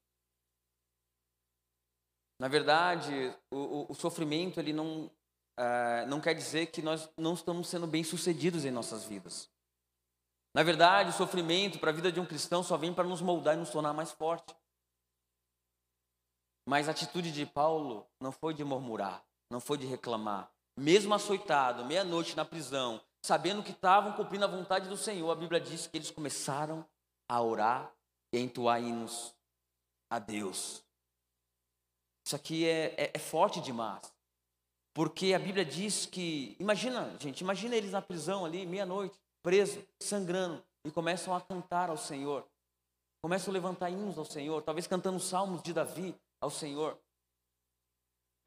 Na verdade, o, o, sofrimento ele não, uh, não quer dizer que nós não estamos sendo bem-sucedidos em nossas vidas. Na verdade, o sofrimento para a vida de um cristão só vem para nos moldar e nos tornar mais forte. Mas a atitude de Paulo não foi de murmurar, não foi de reclamar. Mesmo açoitado, meia-noite na prisão, sabendo que estavam cumprindo a vontade do Senhor, a Bíblia diz que eles começaram a orar e a entoar hinos a Deus. Isso aqui é, é, é forte demais. Porque a Bíblia diz que, imagina, gente, imagina eles na prisão ali, meia-noite, preso, sangrando, e começam a cantar ao Senhor. Começam a levantar hinos ao Senhor, talvez cantando salmos de Davi ao Senhor.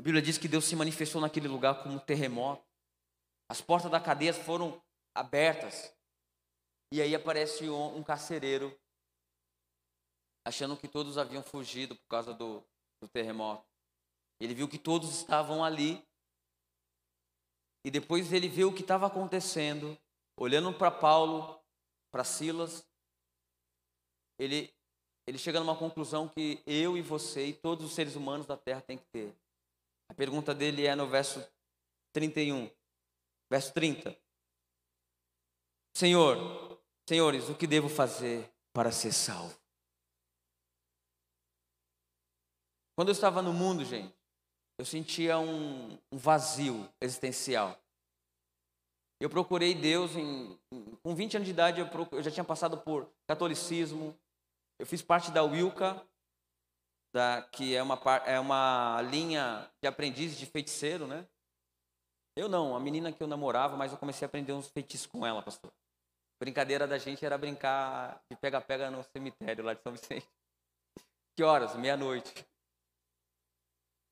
A Bíblia diz que Deus se manifestou naquele lugar como um terremoto. As portas da cadeia foram abertas. E aí aparece um, um carcereiro, achando que todos haviam fugido por causa do, do terremoto. Ele viu que todos estavam ali. E depois ele viu o que estava acontecendo, olhando para Paulo, para Silas, ele, ele chega numa conclusão que eu e você e todos os seres humanos da terra têm que ter. A pergunta dele é no verso 31, verso 30. Senhor, senhores, o que devo fazer para ser salvo? Quando eu estava no mundo, gente, eu sentia um, um vazio existencial. Eu procurei Deus em, em, Com 20 anos de idade, eu, eu já tinha passado por catolicismo. Eu fiz parte da Wilca, da, que é uma, é uma linha de aprendiz de feiticeiro, né? Eu não, a menina que eu namorava, mas eu comecei a aprender uns feitiços com ela, pastor. Brincadeira da gente era brincar de pega-pega no cemitério lá de São Vicente. Que horas? Meia-noite.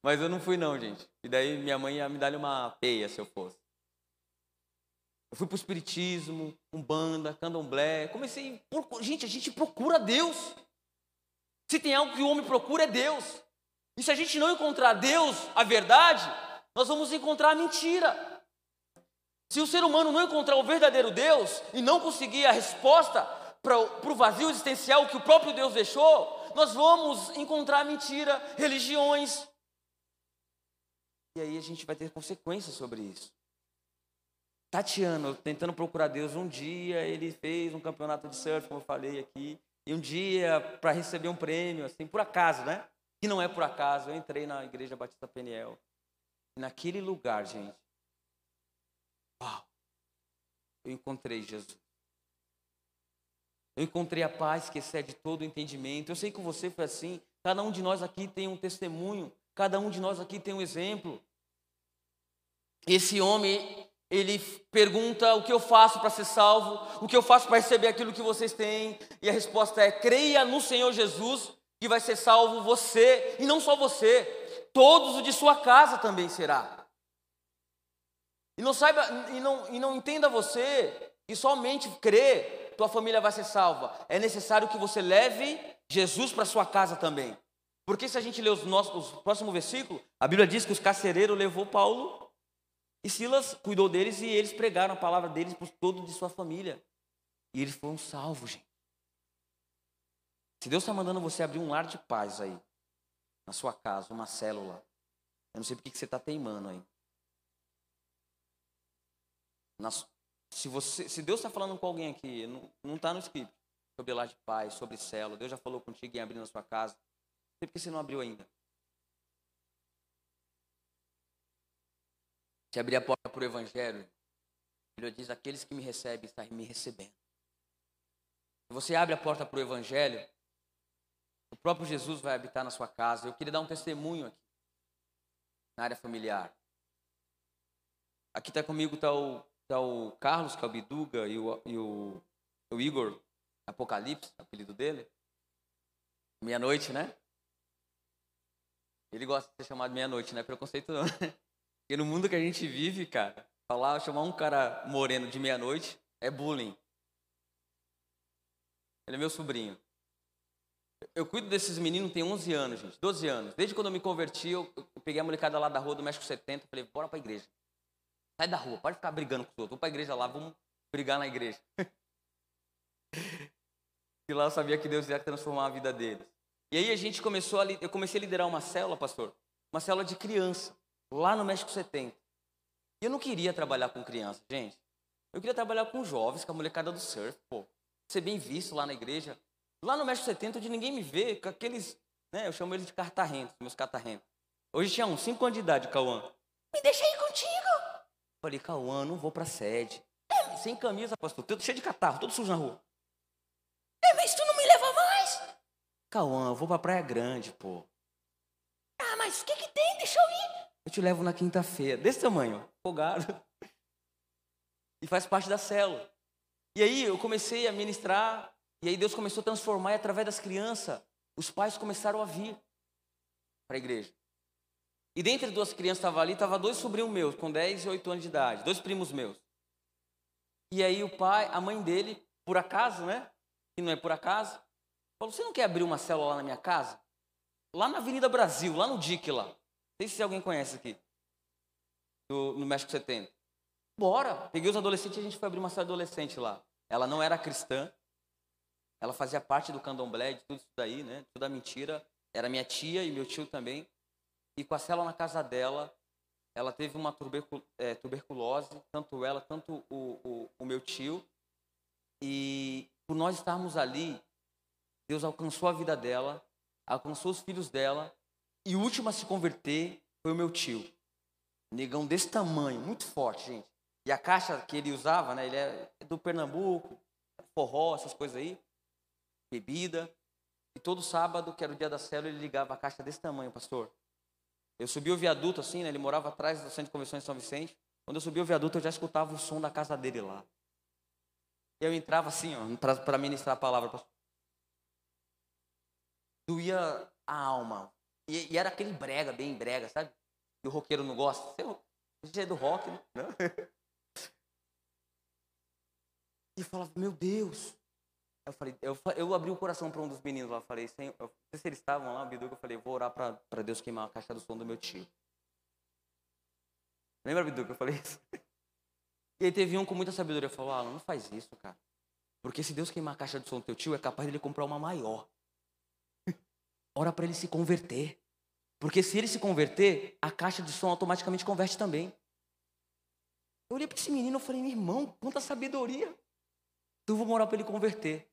Mas eu não fui não, gente. E daí minha mãe ia me dar uma peia se eu fosse. Eu fui pro espiritismo, umbanda, candomblé. Comecei, gente, a gente procura Deus. Se tem algo que o homem procura é Deus. E se a gente não encontrar Deus, a verdade, nós vamos encontrar a mentira. Se o ser humano não encontrar o verdadeiro Deus e não conseguir a resposta para o vazio existencial que o próprio Deus deixou, nós vamos encontrar mentira, religiões. E aí a gente vai ter consequências sobre isso. Tatiano, tentando procurar Deus, um dia ele fez um campeonato de surf, como eu falei aqui, e um dia, para receber um prêmio, assim, por acaso, né? Que não é por acaso, eu entrei na Igreja Batista Peniel. E naquele lugar, gente, uau, eu encontrei Jesus. Eu encontrei a paz que excede todo o entendimento. Eu sei que você foi assim. Cada um de nós aqui tem um testemunho. Cada um de nós aqui tem um exemplo. Esse homem, ele pergunta o que eu faço para ser salvo, o que eu faço para receber aquilo que vocês têm, e a resposta é: creia no Senhor Jesus, que vai ser salvo você, e não só você, todos os de sua casa também será. E não saiba, e não, e não entenda você que somente crer, tua família vai ser salva. É necessário que você leve Jesus para sua casa também. Porque se a gente ler os nossos, próximo versículo, a Bíblia diz que os carcereiros levou Paulo e Silas cuidou deles e eles pregaram a palavra deles para todo de sua família. E eles foram salvos, gente. Se Deus está mandando você abrir um lar de paz aí, na sua casa, uma célula, eu não sei por que você está teimando aí. se, você, se Deus está falando com alguém aqui, não está no script, sobre lar de paz, sobre célula, Deus já falou contigo em abrir na sua casa, sei por que você não abriu ainda. Se abrir a porta para o Evangelho, Bíblia diz: aqueles que me recebem estão me recebendo. Se você abre a porta para o Evangelho, o próprio Jesus vai habitar na sua casa. Eu queria dar um testemunho aqui, na área familiar. Aqui está comigo está o, tá o Carlos, que é o Biduga, e o, e o, o Igor, Apocalipse, apelido dele. Meia-noite, né? Ele gosta de ser chamado meia-noite, não é preconceito não. Porque no mundo que a gente vive, cara, falar, chamar um cara moreno de meia-noite é bullying. Ele é meu sobrinho. Eu cuido desses meninos tem 11 anos, gente, 12 anos. Desde quando eu me converti, eu, eu peguei a molecada lá da rua do México 70, falei, bora pra igreja. Sai da rua, pode ficar brigando com os outros. Vamos pra igreja lá, vamos brigar na igreja. e lá eu sabia que Deus ia transformar a vida deles. E aí a gente começou a, eu comecei a liderar uma célula, pastor, uma célula de criança lá no México 70. E eu não queria trabalhar com criança, gente. Eu queria trabalhar com jovens, com a molecada do surf, pô. Ser bem visto lá na igreja. Lá no México 70, onde ninguém me vê, com aqueles, né, eu chamo eles de cartarrentos, meus cartarrentos. Hoje tinha uns 5 anos de idade, Cauã. Me deixa aí contigo. Falei, Cauã, não vou pra sede. Sem camisa, pastor, cheio de catarro, todo sujo na rua. É, mas tu não me leva mais? Cauã, eu vou pra Praia Grande, pô. Ah, mas o que que tem? Deixa eu ir. Eu te levo na quinta-feira, desse tamanho, folgado. E faz parte da célula. E aí eu comecei a ministrar, e aí Deus começou a transformar, e através das crianças, os pais começaram a vir para a igreja. E dentre duas crianças que estavam ali, estavam dois sobrinhos meus, com 10 e 8 anos de idade, dois primos meus. E aí o pai, a mãe dele, por acaso, né? Que não é por acaso, falou: Você não quer abrir uma célula lá na minha casa? Lá na Avenida Brasil, lá no DIC lá. Não sei se alguém conhece aqui. Do, no México 70. Bora! Peguei os adolescentes e a gente foi abrir uma sala adolescente lá. Ela não era cristã. Ela fazia parte do candomblé, de tudo isso daí, né? Tudo a mentira. Era minha tia e meu tio também. E com a célula na casa dela, ela teve uma é, tuberculose, tanto ela, tanto o, o, o meu tio. E por nós estarmos ali, Deus alcançou a vida dela, alcançou os filhos dela e o último a se converter foi o meu tio. Negão desse tamanho, muito forte, gente. E a caixa que ele usava, né? Ele é do Pernambuco, forró, essas coisas aí, bebida. E todo sábado, que era o dia da célula, ele ligava a caixa desse tamanho, pastor. Eu subi o viaduto assim, né? Ele morava atrás do centro de convenções de São Vicente. Quando eu subi o viaduto, eu já escutava o som da casa dele lá. E eu entrava assim, ó, para ministrar a palavra. Pastor. Doía a alma. E, e, era aquele brega, bem brega, sabe? Que o roqueiro não gosta. Você é do rock, né? E falava, meu Deus. Eu falei, eu, eu abri o coração para um dos meninos lá, falei, sem, eu, não sei se eles estavam lá, Biduca, eu falei, vou orar para Deus queimar a caixa do som do meu tio. Lembra, Biduca, eu falei isso? E aí teve um com muita sabedoria, falou, Alan, não faz isso, cara. Porque se Deus queimar a caixa do som do teu tio, é capaz dele comprar uma maior. Ora para ele se converter. Porque se ele se converter, a caixa de som automaticamente converte também. Eu olhei para esse menino e falei, meu irmão, quanta sabedoria. Então eu vou morar para ele converter.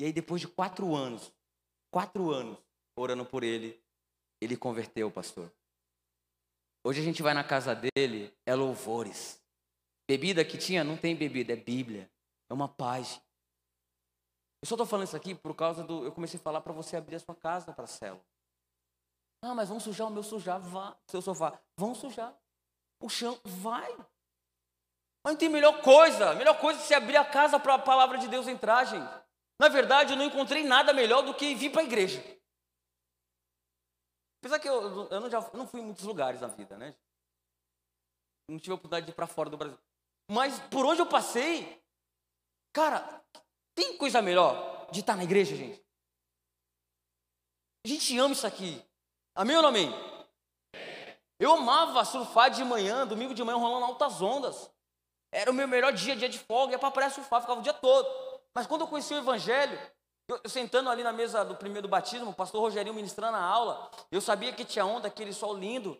E aí, depois de quatro anos, quatro anos orando por ele, ele converteu, pastor. Hoje a gente vai na casa dele, é louvores. Bebida que tinha, não tem bebida, é Bíblia. É uma paz. Eu só estou falando isso aqui por causa do. Eu comecei a falar para você abrir a sua casa para a célula. Ah, mas vão sujar o meu sujar, vá, seu sofá. Vão sujar. O chão, vai. Mas não tem melhor coisa. Melhor coisa é você abrir a casa para a palavra de Deus entrar, gente. Na verdade, eu não encontrei nada melhor do que vir para a igreja. Apesar que eu, eu, não, já, eu não fui em muitos lugares na vida, né? Não tive a oportunidade de ir para fora do Brasil. Mas por onde eu passei, cara, tem coisa melhor de estar na igreja, gente? A gente ama isso aqui. Amém ou não amém? Eu amava surfar de manhã, domingo de manhã, rolando altas ondas. Era o meu melhor dia, dia de folga, ia para a praia surfar, ficava o dia todo. Mas quando eu conheci o Evangelho, eu, eu, sentando ali na mesa do primeiro batismo, o pastor Rogerinho ministrando a aula, eu sabia que tinha onda, aquele sol lindo.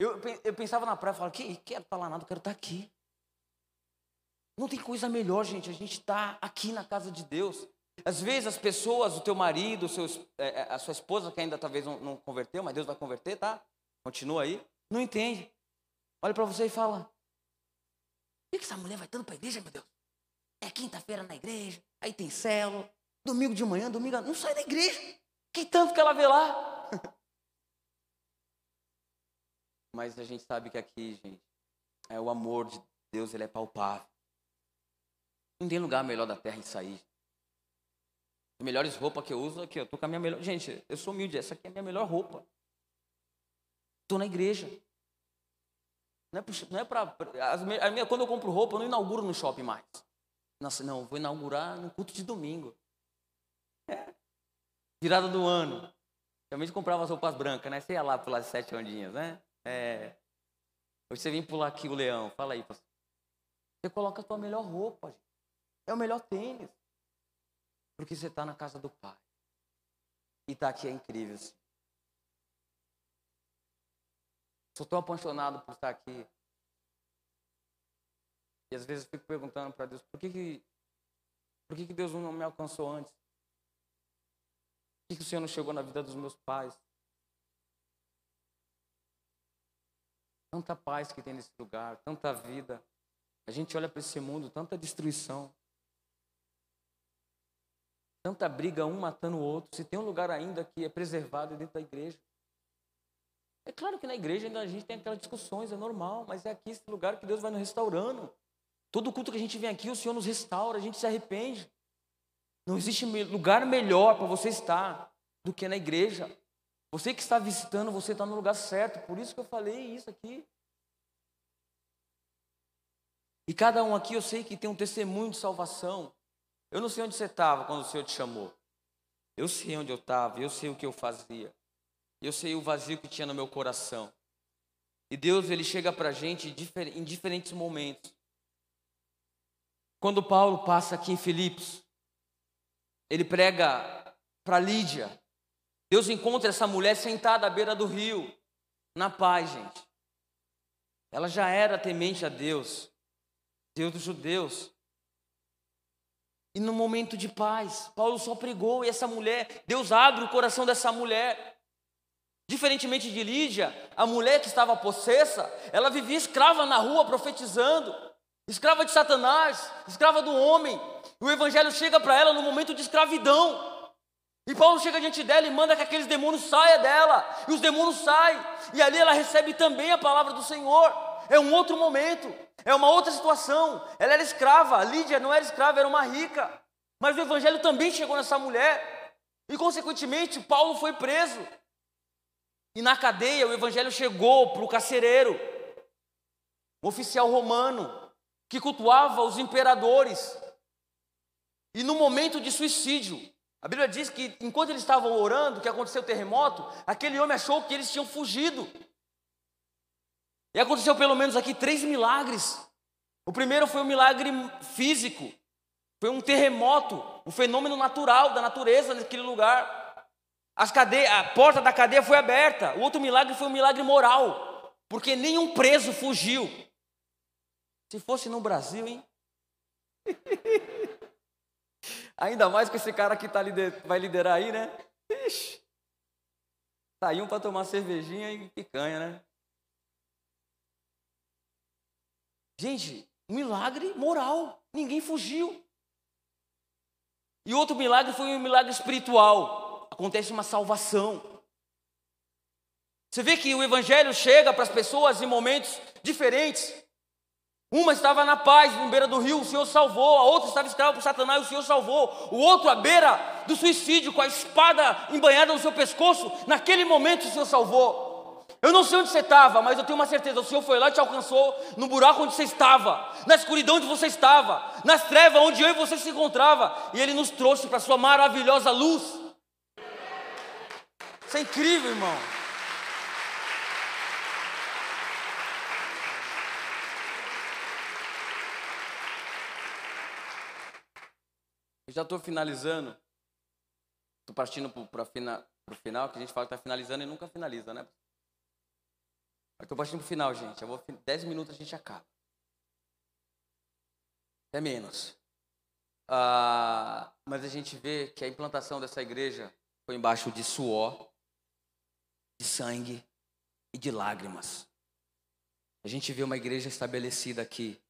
Eu, eu pensava na praia, falava, que quero estar lá nada, quero estar aqui. Não tem coisa melhor, gente, a gente está aqui na casa de Deus. Às vezes as pessoas, o teu marido, o seu, é, é, a sua esposa, que ainda talvez não, não converteu, mas Deus vai converter, tá? Continua aí. Não entende. Olha para você e fala: Por que essa mulher vai tanto para a igreja, meu Deus? É quinta-feira na igreja, aí tem célula, domingo de manhã, domingo, não sai da igreja. Que tanto que ela vê lá? Mas a gente sabe que aqui, gente, é o amor de Deus, ele é palpável. Não tem lugar melhor da terra em sair. As melhores roupas que eu uso aqui, eu tô com a minha melhor. Gente, eu sou humilde, essa aqui é a minha melhor roupa. Estou na igreja. Não é, não é para. Quando eu compro roupa, eu não inauguro no shopping mais. Nossa, não, vou inaugurar no culto de domingo. É. Virada do ano. Realmente comprava as roupas brancas, né? Você ia lá pular as sete ondinhas, né? É. Hoje você vem pular aqui o leão. Fala aí, pastor. Você coloca a tua melhor roupa, gente. É o melhor tênis. Porque você está na casa do Pai. E está aqui é incrível. Assim. Sou tão apaixonado por estar aqui. E às vezes eu fico perguntando para Deus, por que, que, por que, que Deus não me alcançou antes? Por que, que o Senhor não chegou na vida dos meus pais? Tanta paz que tem nesse lugar, tanta vida. A gente olha para esse mundo, tanta destruição. Tanta briga, um matando o outro. Se tem um lugar ainda que é preservado dentro da igreja. É claro que na igreja ainda a gente tem aquelas discussões, é normal, mas é aqui esse lugar que Deus vai nos restaurando. Todo culto que a gente vem aqui, o Senhor nos restaura, a gente se arrepende. Não existe lugar melhor para você estar do que na igreja. Você que está visitando, você está no lugar certo. Por isso que eu falei isso aqui. E cada um aqui eu sei que tem um testemunho de salvação. Eu não sei onde você estava quando o Senhor te chamou. Eu sei onde eu estava, eu sei o que eu fazia. Eu sei o vazio que tinha no meu coração. E Deus, Ele chega para a gente em diferentes momentos. Quando Paulo passa aqui em Filipos, ele prega para Lídia. Deus encontra essa mulher sentada à beira do rio, na paz, gente. Ela já era temente a Deus, Deus dos judeus. E no momento de paz, Paulo só pregou e essa mulher, Deus abre o coração dessa mulher. Diferentemente de Lídia, a mulher que estava possessa, ela vivia escrava na rua profetizando, escrava de Satanás, escrava do homem. O evangelho chega para ela no momento de escravidão. E Paulo chega diante dela e manda que aqueles demônios saiam dela. E os demônios saem. E ali ela recebe também a palavra do Senhor. É um outro momento. É uma outra situação. Ela era escrava. Lídia não era escrava, era uma rica. Mas o evangelho também chegou nessa mulher. E consequentemente, Paulo foi preso. E na cadeia o evangelho chegou para o carcereiro, um oficial romano, que cultuava os imperadores. E no momento de suicídio, a Bíblia diz que enquanto eles estavam orando, que aconteceu o terremoto, aquele homem achou que eles tinham fugido. E aconteceu pelo menos aqui três milagres. O primeiro foi um milagre físico, foi um terremoto, um fenômeno natural da natureza naquele lugar. As a porta da cadeia foi aberta. O outro milagre foi um milagre moral, porque nenhum preso fugiu. Se fosse no Brasil, hein? Ainda mais com esse cara que tá lider... vai liderar aí, né? Ixi. Saiu tá para tomar cervejinha e picanha, né? Gente, milagre moral. Ninguém fugiu. E outro milagre foi um milagre espiritual. Acontece uma salvação. Você vê que o evangelho chega para as pessoas em momentos diferentes. Uma estava na paz, em beira do rio, o Senhor salvou. A outra estava escrava por Satanás, o Senhor salvou. O outro à beira do suicídio, com a espada embanhada no seu pescoço. Naquele momento o Senhor salvou. Eu não sei onde você estava, mas eu tenho uma certeza: o Senhor foi lá e te alcançou no buraco onde você estava, na escuridão onde você estava, nas trevas onde eu e você se encontrava, e Ele nos trouxe para a Sua maravilhosa luz. Isso é incrível, irmão. Eu já estou finalizando. Estou partindo para o final, que a gente fala que está finalizando e nunca finaliza, né? Estou partindo para o final, gente. Eu vou, 10 minutos a gente acaba. Até menos. Ah, mas a gente vê que a implantação dessa igreja foi embaixo de suor, de sangue e de lágrimas. A gente vê uma igreja estabelecida aqui,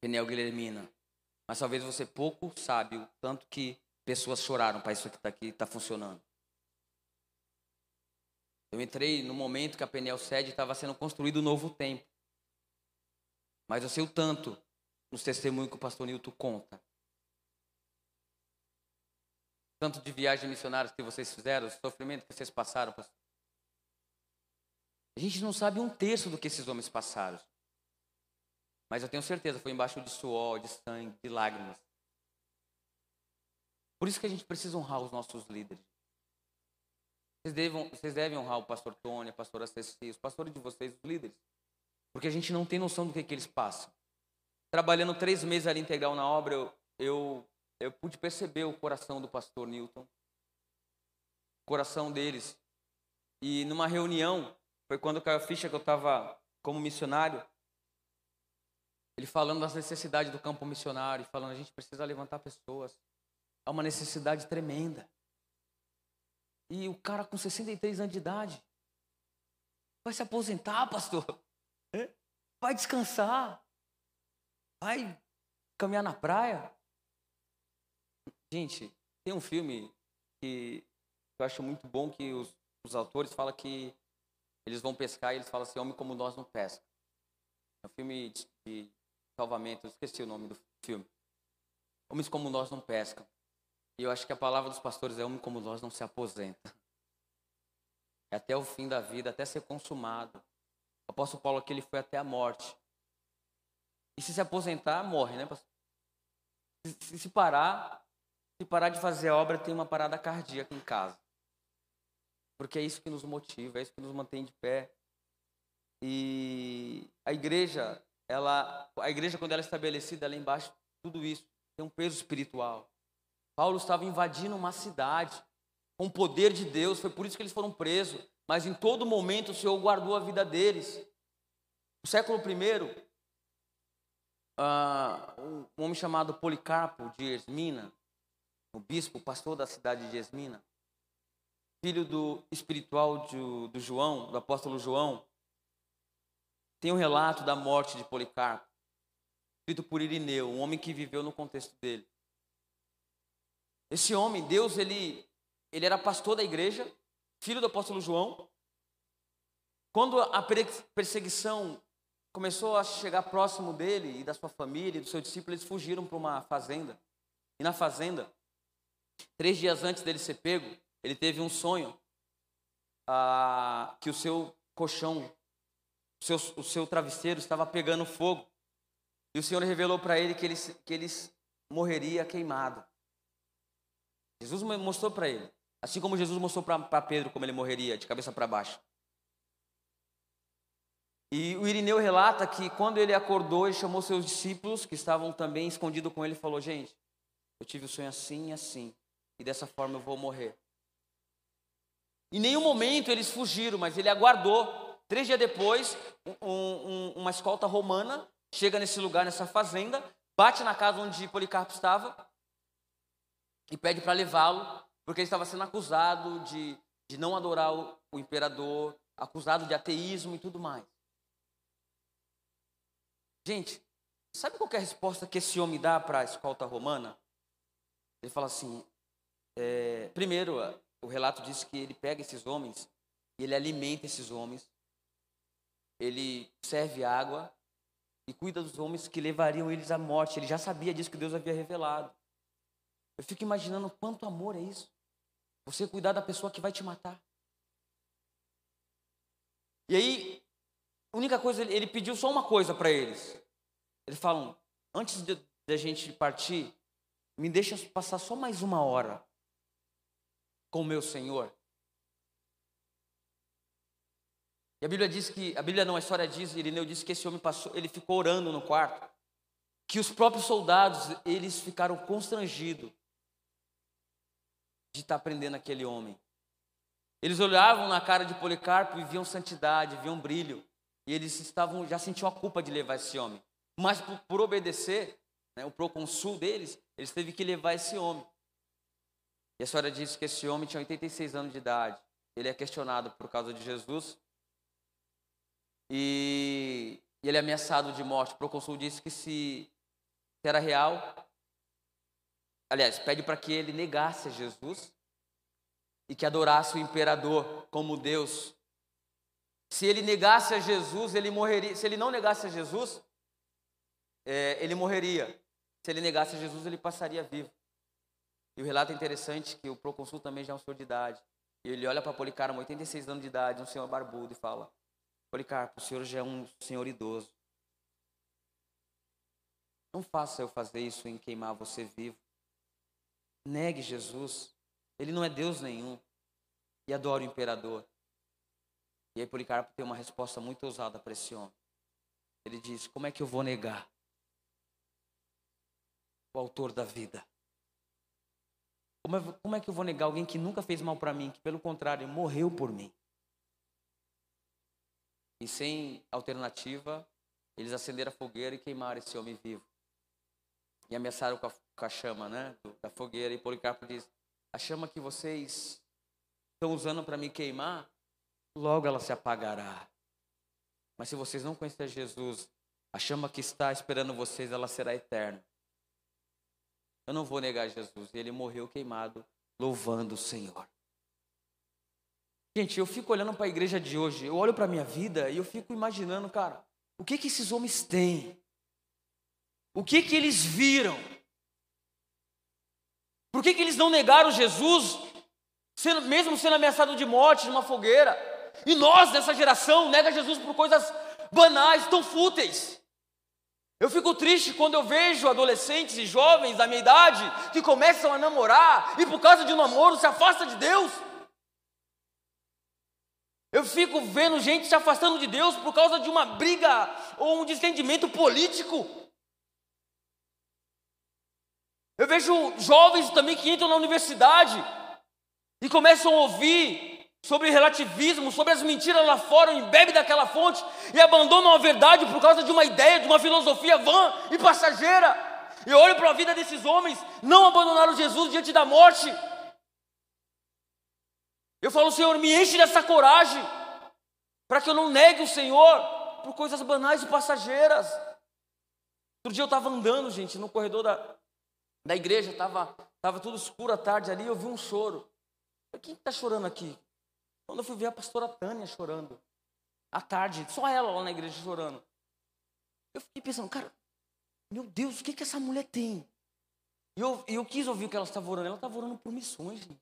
Penel Guilhermina, mas talvez você pouco sabe o tanto que pessoas choraram para isso que está aqui está funcionando. Eu entrei no momento que a Penel Sede estava sendo construído um novo templo. Mas eu sei o tanto nos testemunhos que o pastor Nilton conta. Tanto de viagens missionárias que vocês fizeram, o sofrimento que vocês passaram. A gente não sabe um terço do que esses homens passaram. Mas eu tenho certeza, foi embaixo de suor, de sangue, de lágrimas. Por isso que a gente precisa honrar os nossos líderes. Vocês devem, vocês devem honrar o pastor Tony, a pastora Ceci, os pastores de vocês, os líderes. Porque a gente não tem noção do que, que eles passam. Trabalhando três meses ali integral na obra, eu, eu, eu pude perceber o coração do pastor Newton. O coração deles. E numa reunião, foi quando caiu a ficha que eu estava como missionário. Ele falando das necessidades do campo missionário, falando a gente precisa levantar pessoas. Há uma necessidade tremenda. E o cara com 63 anos de idade vai se aposentar, pastor. Vai descansar. Vai caminhar na praia. Gente, tem um filme que eu acho muito bom que os, os autores falam que eles vão pescar e eles falam assim, homem como nós não pesca. É um filme de, de salvamento, eu esqueci o nome do filme. Homens como nós não pescam. E eu acho que a palavra dos pastores é homem como nós não se aposenta. É até o fim da vida, até ser consumado. O apóstolo Paulo aqui ele foi até a morte. E se se aposentar, morre, né, pastor? Se, se parar, se parar de fazer a obra, tem uma parada cardíaca em casa. Porque é isso que nos motiva, é isso que nos mantém de pé. E a igreja, ela, a igreja quando ela é estabelecida, ela é embaixo tudo isso, tem um peso espiritual. Paulo estava invadindo uma cidade com o poder de Deus, foi por isso que eles foram presos, mas em todo momento o Senhor guardou a vida deles. No século I, uh, um homem chamado Policarpo de Esmina, o bispo, pastor da cidade de Esmina, filho do espiritual do, do João, do apóstolo João, tem um relato da morte de Policarpo, escrito por Irineu, um homem que viveu no contexto dele. Esse homem, Deus, ele, ele era pastor da igreja, filho do apóstolo João. Quando a perseguição começou a chegar próximo dele e da sua família, e do seu discípulo, eles fugiram para uma fazenda. E na fazenda, três dias antes dele ser pego, ele teve um sonho ah, que o seu colchão, o seu, o seu travesseiro estava pegando fogo. E o Senhor revelou para ele que ele, que ele morreria queimado. Jesus mostrou para ele. Assim como Jesus mostrou para Pedro como ele morreria, de cabeça para baixo. E o Irineu relata que quando ele acordou, ele chamou seus discípulos, que estavam também escondidos com ele, e falou: Gente, eu tive o um sonho assim e assim, e dessa forma eu vou morrer. Em nenhum momento eles fugiram, mas ele aguardou. Três dias depois, um, um, uma escolta romana chega nesse lugar, nessa fazenda, bate na casa onde Policarpo estava e pede para levá-lo, porque ele estava sendo acusado de, de não adorar o, o imperador, acusado de ateísmo e tudo mais. Gente, sabe qual é a resposta que esse homem dá para a escolta romana? Ele fala assim: é, primeiro, o relato diz que ele pega esses homens e ele alimenta esses homens, ele serve água e cuida dos homens que levariam eles à morte. Ele já sabia disso que Deus havia revelado. Eu fico imaginando quanto amor é isso. Você cuidar da pessoa que vai te matar. E aí, a única coisa, ele pediu só uma coisa para eles. Eles falam: antes de, de a gente partir, me deixa passar só mais uma hora com o meu Senhor. E a Bíblia diz que, a Bíblia não, a história diz, Irineu disse que esse homem passou, ele ficou orando no quarto, que os próprios soldados, eles ficaram constrangidos de estar prendendo aquele homem. Eles olhavam na cara de Policarpo e viam santidade, viam brilho. E eles estavam já sentiam a culpa de levar esse homem. Mas por, por obedecer, né, o proconsul deles, eles teve que levar esse homem. E a história diz que esse homem tinha 86 anos de idade. Ele é questionado por causa de Jesus. E, e ele é ameaçado de morte. O proconsul disse que se era real, aliás, pede para que ele negasse a Jesus e que adorasse o imperador como Deus se ele negasse a Jesus, ele morreria. Se ele não negasse a Jesus, é, ele morreria. Se ele negasse a Jesus, ele passaria vivo. E o relato é interessante que o proconsul também já é um senhor de idade. E ele olha para Policarpo, 86 anos de idade, um senhor barbudo, e fala: Policarpo, o senhor já é um senhor idoso. Não faça eu fazer isso em queimar você vivo. Negue Jesus. Ele não é Deus nenhum. E adore o imperador. E aí Policarpo tem uma resposta muito ousada para esse homem. Ele diz: Como é que eu vou negar o autor da vida? Como é, como é que eu vou negar alguém que nunca fez mal para mim, que pelo contrário morreu por mim? E sem alternativa, eles acenderam a fogueira e queimaram esse homem vivo. E ameaçaram com a, com a chama né, da fogueira. E Policarpo diz: A chama que vocês estão usando para me queimar logo ela se apagará. Mas se vocês não conhecerem Jesus, a chama que está esperando vocês, ela será eterna. Eu não vou negar Jesus. Ele morreu queimado, louvando o Senhor. Gente, eu fico olhando para a igreja de hoje, eu olho para a minha vida e eu fico imaginando, cara, o que que esses homens têm? O que que eles viram? Por que que eles não negaram Jesus, sendo, mesmo sendo ameaçado de morte numa fogueira? E nós, dessa geração, nega Jesus por coisas banais, tão fúteis. Eu fico triste quando eu vejo adolescentes e jovens da minha idade que começam a namorar e por causa de um namoro se afasta de Deus. Eu fico vendo gente se afastando de Deus por causa de uma briga ou um desentendimento político. Eu vejo jovens também que entram na universidade e começam a ouvir sobre relativismo, sobre as mentiras lá fora, embebe daquela fonte e abandonam a verdade por causa de uma ideia, de uma filosofia vã e passageira. Eu olho para a vida desses homens, não abandonaram Jesus diante da morte. Eu falo, Senhor, me enche dessa coragem, para que eu não negue o Senhor por coisas banais e passageiras. Outro dia eu estava andando, gente, no corredor da, da igreja, estava tava tudo escuro à tarde ali, eu vi um choro. Quem está chorando aqui? Quando eu fui ver a pastora Tânia chorando, à tarde, só ela lá na igreja chorando. Eu fiquei pensando, cara, meu Deus, o que, que essa mulher tem? E eu, eu quis ouvir o que ela estava orando. Ela estava orando por missões, gente.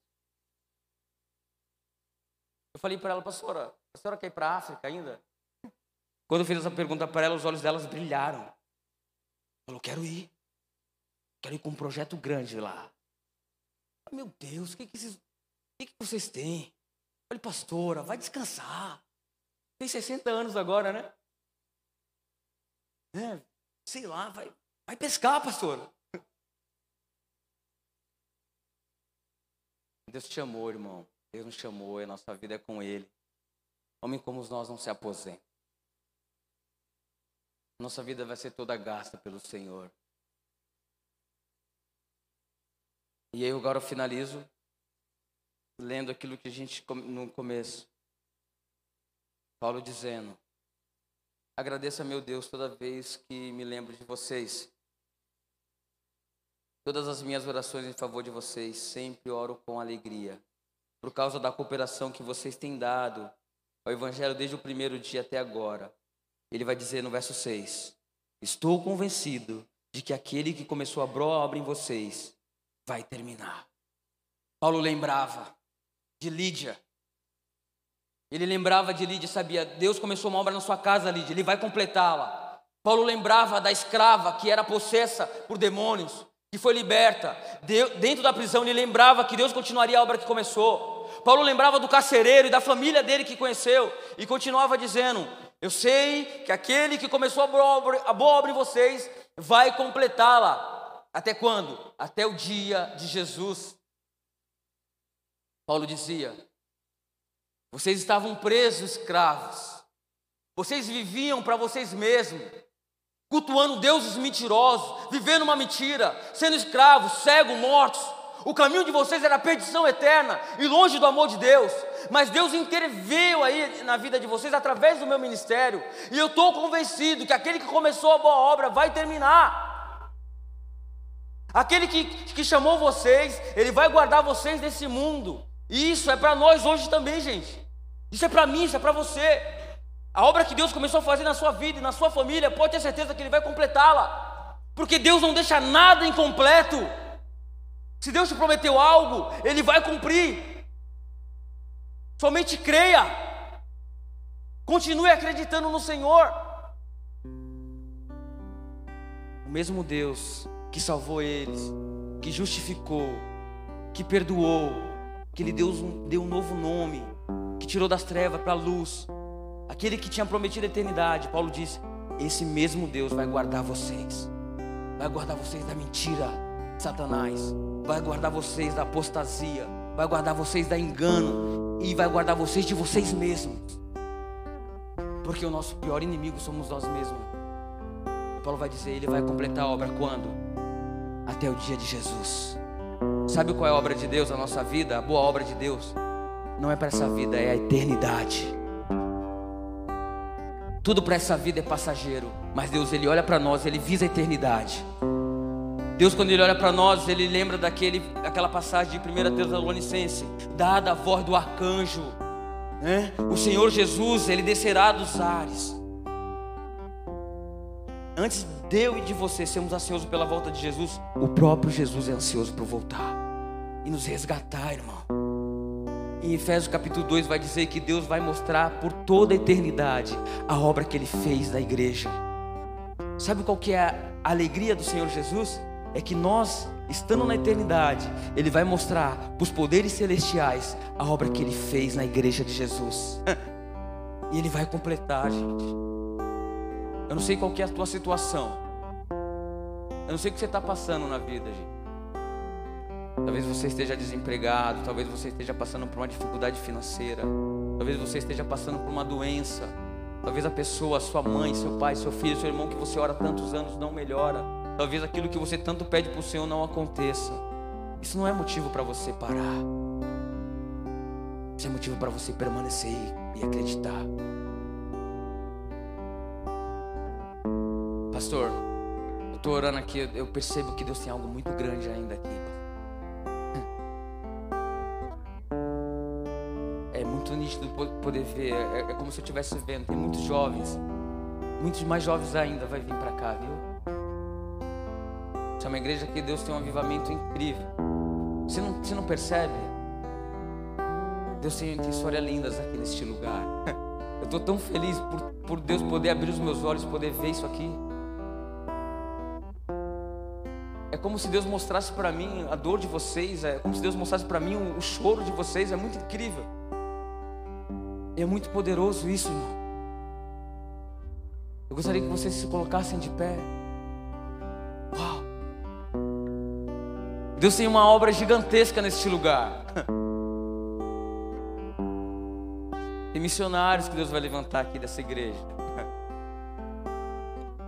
Eu falei para ela, pastora, a senhora quer ir para a África ainda? Quando eu fiz essa pergunta para ela, os olhos delas brilharam. Ela falou, quero ir. Quero ir com um projeto grande lá. Meu Deus, o que, que, que, que vocês têm? Falei, pastora, vai descansar. Tem 60 anos agora, né? É, sei lá, vai, vai pescar, pastora. Deus te chamou, irmão. Deus nos chamou e a nossa vida é com Ele. Homem como nós não se aposenta. Nossa vida vai ser toda gasta pelo Senhor. E aí agora eu finalizo lendo aquilo que a gente no começo. Paulo dizendo: Agradeço a meu Deus toda vez que me lembro de vocês. Todas as minhas orações em favor de vocês sempre oro com alegria, por causa da cooperação que vocês têm dado ao Evangelho desde o primeiro dia até agora. Ele vai dizer no verso 6: Estou convencido de que aquele que começou a boa obra em vocês vai terminar. Paulo lembrava de Lídia. Ele lembrava de Lídia, sabia, Deus começou uma obra na sua casa, Lídia, ele vai completá-la. Paulo lembrava da escrava que era possessa por demônios que foi liberta. Dentro da prisão, ele lembrava que Deus continuaria a obra que começou. Paulo lembrava do carcereiro e da família dele que conheceu e continuava dizendo: Eu sei que aquele que começou a boa obra, a boa obra em vocês vai completá-la. Até quando? Até o dia de Jesus. Paulo dizia: Vocês estavam presos, escravos. Vocês viviam para vocês mesmos cultuando deuses mentirosos, vivendo uma mentira, sendo escravos, cegos, mortos. O caminho de vocês era perdição eterna e longe do amor de Deus. Mas Deus interveio aí na vida de vocês através do meu ministério. E eu estou convencido que aquele que começou a boa obra vai terminar. Aquele que, que chamou vocês, ele vai guardar vocês desse mundo. E isso é para nós hoje também, gente. Isso é para mim, isso é para você. A obra que Deus começou a fazer na sua vida e na sua família, pode ter certeza que Ele vai completá-la. Porque Deus não deixa nada incompleto. Se Deus te prometeu algo, Ele vai cumprir. Somente creia. Continue acreditando no Senhor. O mesmo Deus que salvou eles, que justificou, que perdoou, que lhe deu um, deu um novo nome, que tirou das trevas para a luz, aquele que tinha prometido a eternidade, Paulo disse: Esse mesmo Deus vai guardar vocês, vai guardar vocês da mentira, Satanás, vai guardar vocês da apostasia, vai guardar vocês da engano e vai guardar vocês de vocês mesmos, porque o nosso pior inimigo somos nós mesmos. Paulo vai dizer: Ele vai completar a obra quando? Até o dia de Jesus. Sabe qual é a obra de Deus, a nossa vida, a boa obra de Deus? Não é para essa vida, é a eternidade. Tudo para essa vida é passageiro, mas Deus ele olha para nós, ele visa a eternidade. Deus quando ele olha para nós, ele lembra daquele aquela passagem de 1 Tessalonicense, dada a voz do arcanjo, né? O Senhor Jesus, ele descerá dos ares. Antes de eu e de você sermos ansiosos pela volta de Jesus, o próprio Jesus é ansioso por voltar e nos resgatar, irmão. Em Efésios capítulo 2 vai dizer que Deus vai mostrar por toda a eternidade a obra que ele fez na igreja. Sabe qual que é a alegria do Senhor Jesus? É que nós, estando na eternidade, ele vai mostrar para os poderes celestiais a obra que ele fez na igreja de Jesus. E ele vai completar, gente. Eu não sei qual é a tua situação. Eu não sei o que você está passando na vida, gente. Talvez você esteja desempregado, talvez você esteja passando por uma dificuldade financeira, talvez você esteja passando por uma doença, talvez a pessoa, sua mãe, seu pai, seu filho, seu irmão que você ora tantos anos não melhora, talvez aquilo que você tanto pede para o Senhor não aconteça. Isso não é motivo para você parar. Isso é motivo para você permanecer e acreditar. Pastor, eu estou orando aqui, eu percebo que Deus tem algo muito grande ainda aqui. É muito nítido poder ver, é, é como se eu estivesse vendo. Tem muitos jovens, muitos mais jovens ainda vai vir para cá, viu? Isso é uma igreja que Deus tem um avivamento incrível. Você não, você não percebe? Deus tem, tem histórias lindas aqui neste lugar. Eu estou tão feliz por, por Deus poder abrir os meus olhos, poder ver isso aqui. É como se Deus mostrasse para mim a dor de vocês, é como se Deus mostrasse para mim o, o choro de vocês, é muito incrível. E é muito poderoso isso, irmão. Eu gostaria que vocês se colocassem de pé. Uau! Deus tem uma obra gigantesca neste lugar. Tem missionários que Deus vai levantar aqui dessa igreja.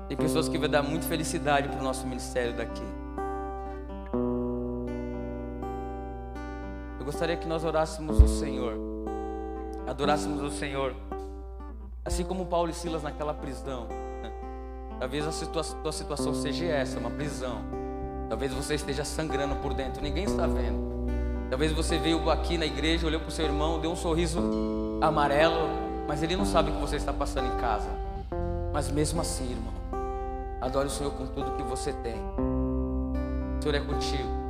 Tem pessoas que vai dar muita felicidade para o nosso ministério daqui. Gostaria que nós orássemos o Senhor, adorássemos o Senhor, assim como Paulo e Silas naquela prisão. Talvez a situa tua situação seja essa, uma prisão. Talvez você esteja sangrando por dentro, ninguém está vendo. Talvez você veio aqui na igreja, olhou para o seu irmão, deu um sorriso amarelo, mas ele não sabe o que você está passando em casa. Mas mesmo assim, irmão, adore o Senhor com tudo que você tem. O Senhor é contigo.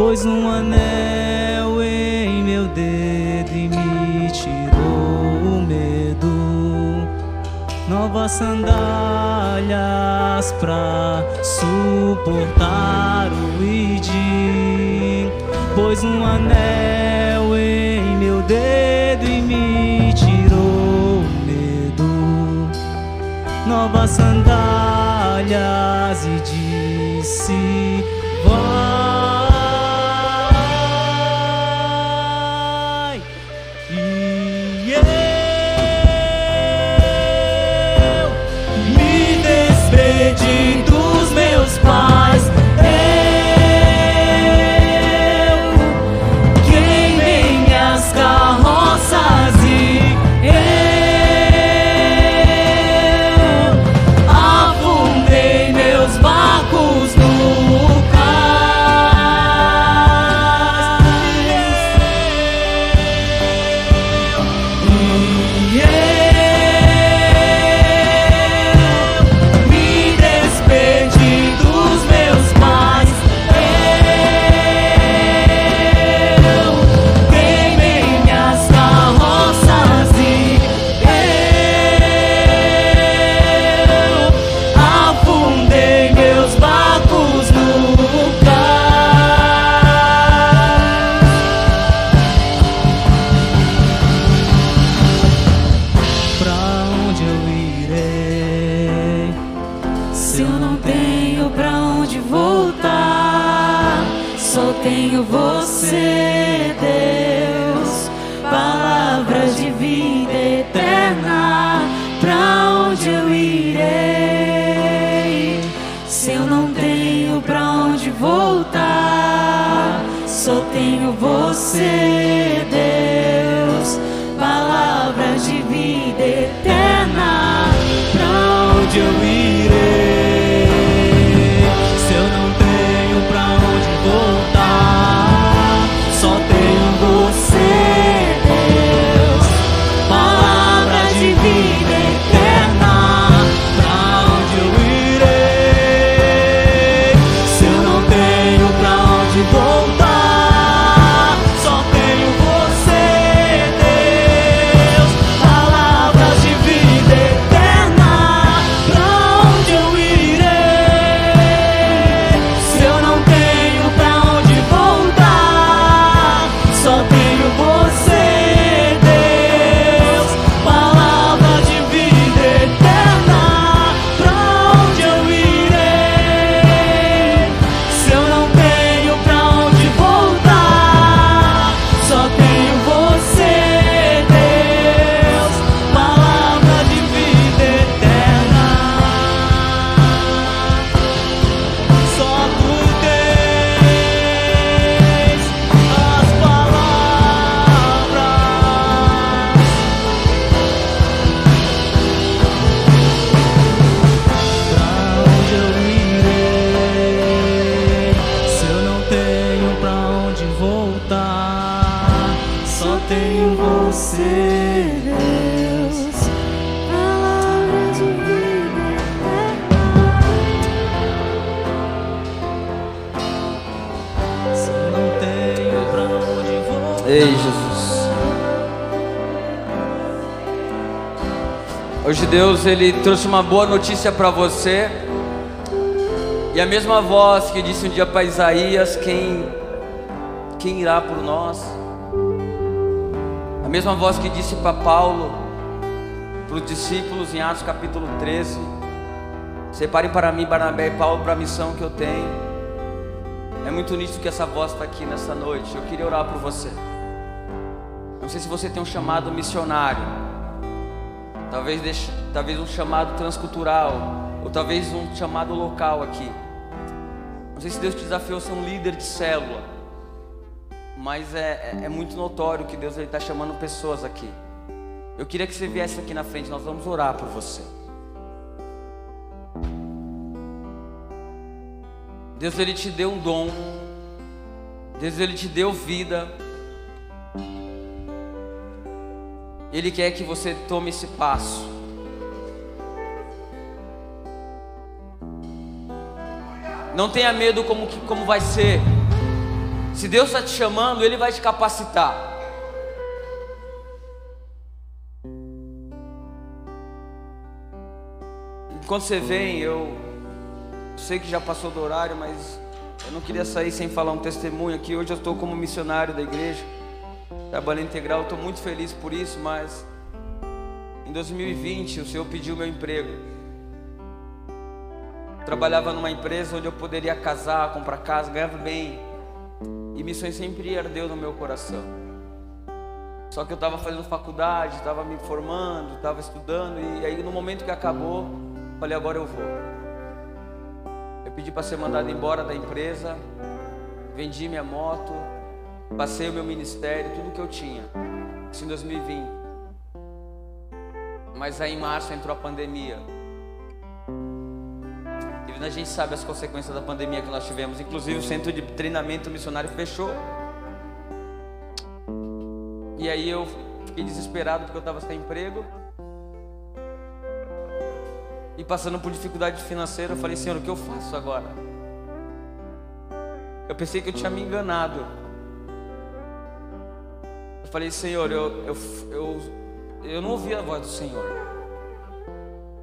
Pôs um anel em meu dedo e me tirou o medo. Novas sandálias pra suportar o ID. Pôs um anel em meu dedo e me tirou o medo. Novas sandálias e disse: dos Deus ele trouxe uma boa notícia para você. E a mesma voz que disse um dia para Isaías, quem quem irá por nós? A mesma voz que disse para Paulo, para os discípulos em Atos capítulo 13: Separem para mim Barnabé e Paulo para a missão que eu tenho. É muito nítido que essa voz está aqui nessa noite. Eu queria orar por você. Não sei se você tem um chamado missionário, talvez, deixe, talvez um chamado transcultural, ou talvez um chamado local aqui. Não sei se Deus te desafiou a ser um líder de célula, mas é, é, é muito notório que Deus está chamando pessoas aqui. Eu queria que você viesse aqui na frente, nós vamos orar por você. Deus ele te deu um dom. Deus ele te deu vida. Ele quer que você tome esse passo. Não tenha medo como, que, como vai ser. Se Deus está te chamando, Ele vai te capacitar. Enquanto você vem, eu sei que já passou do horário, mas eu não queria sair sem falar um testemunho aqui. Hoje eu estou como missionário da igreja, trabalho integral. Estou muito feliz por isso, mas em 2020 o Senhor pediu meu emprego. Trabalhava numa empresa onde eu poderia casar, comprar casa, ganhava bem. E missões sempre ardeu no meu coração. Só que eu estava fazendo faculdade, estava me formando, estava estudando, e aí no momento que acabou, falei, agora eu vou. Eu pedi para ser mandado embora da empresa, vendi minha moto, passei o meu ministério, tudo que eu tinha. Isso em 2020. Mas aí em março entrou a pandemia. A gente sabe as consequências da pandemia que nós tivemos. Inclusive o centro de treinamento missionário fechou. E aí eu fiquei desesperado porque eu estava sem emprego. E passando por dificuldade financeira, eu falei, Senhor, o que eu faço agora? Eu pensei que eu tinha me enganado. Eu falei, Senhor, eu, eu, eu, eu não ouvi a voz do Senhor.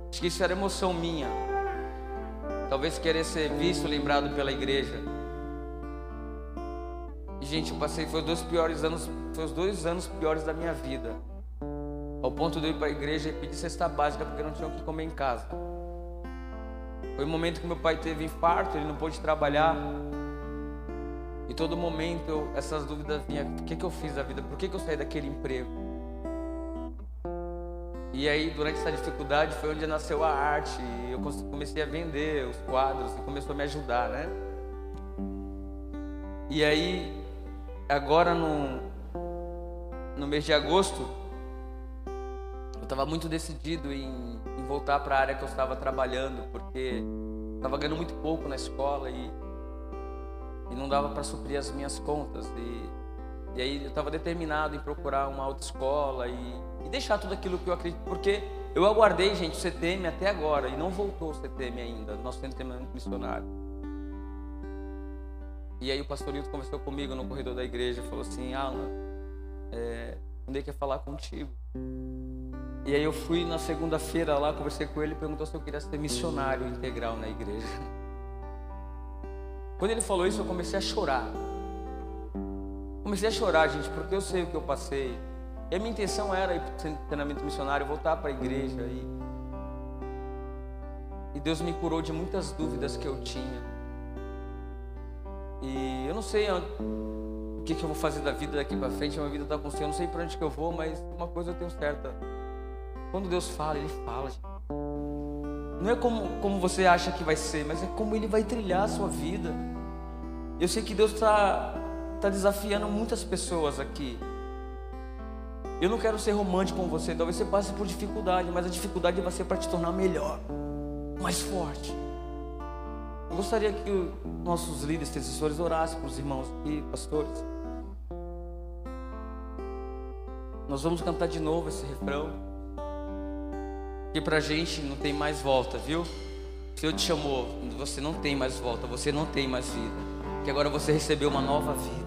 Acho que isso era emoção minha. Talvez querer ser visto, lembrado pela igreja. E, gente, eu passei, foi os dois piores anos, foi os dois anos piores da minha vida. Ao ponto de eu ir para a igreja e pedir cesta básica porque não tinha o que comer em casa. Foi o momento que meu pai teve infarto, ele não pôde trabalhar. E todo momento essas dúvidas vinham: o que, que eu fiz da vida? Por que, que eu saí daquele emprego? E aí, durante essa dificuldade, foi onde nasceu a arte. E eu comecei a vender os quadros e começou a me ajudar, né? E aí, agora no, no mês de agosto, eu estava muito decidido em, em voltar para a área que eu estava trabalhando, porque estava ganhando muito pouco na escola e, e não dava para suprir as minhas contas. E, e aí eu estava determinado em procurar uma autoescola e, e deixar tudo aquilo que eu acredito, porque eu aguardei, gente, o CTM até agora e não voltou o CTM ainda, nosso centro treinamento missionário. E aí o pastor Nilton conversou comigo no corredor da igreja, falou assim, Alan, é, onde quer falar contigo? E aí eu fui na segunda-feira lá, conversei com ele perguntou se eu queria ser missionário integral na igreja. Quando ele falou isso, eu comecei a chorar. Comecei a chorar, gente, porque eu sei o que eu passei. E a minha intenção era ir para o treinamento missionário, voltar para a igreja. E, e Deus me curou de muitas dúvidas que eu tinha. E eu não sei o que, que eu vou fazer da vida daqui para frente. A minha vida está com o Senhor. Eu não sei para onde que eu vou, mas uma coisa eu tenho certa. Quando Deus fala, Ele fala. Gente. Não é como, como você acha que vai ser, mas é como Ele vai trilhar a sua vida. Eu sei que Deus está tá desafiando muitas pessoas aqui. Eu não quero ser romântico com você. Talvez você passe por dificuldade, mas a dificuldade vai ser para te tornar melhor, mais forte. Eu gostaria que os nossos líderes, intercessores, orassem para os irmãos aqui, pastores. Nós vamos cantar de novo esse refrão. Que pra gente não tem mais volta, viu? O Senhor te chamou, você não tem mais volta, você não tem mais vida. Que agora você recebeu uma nova vida.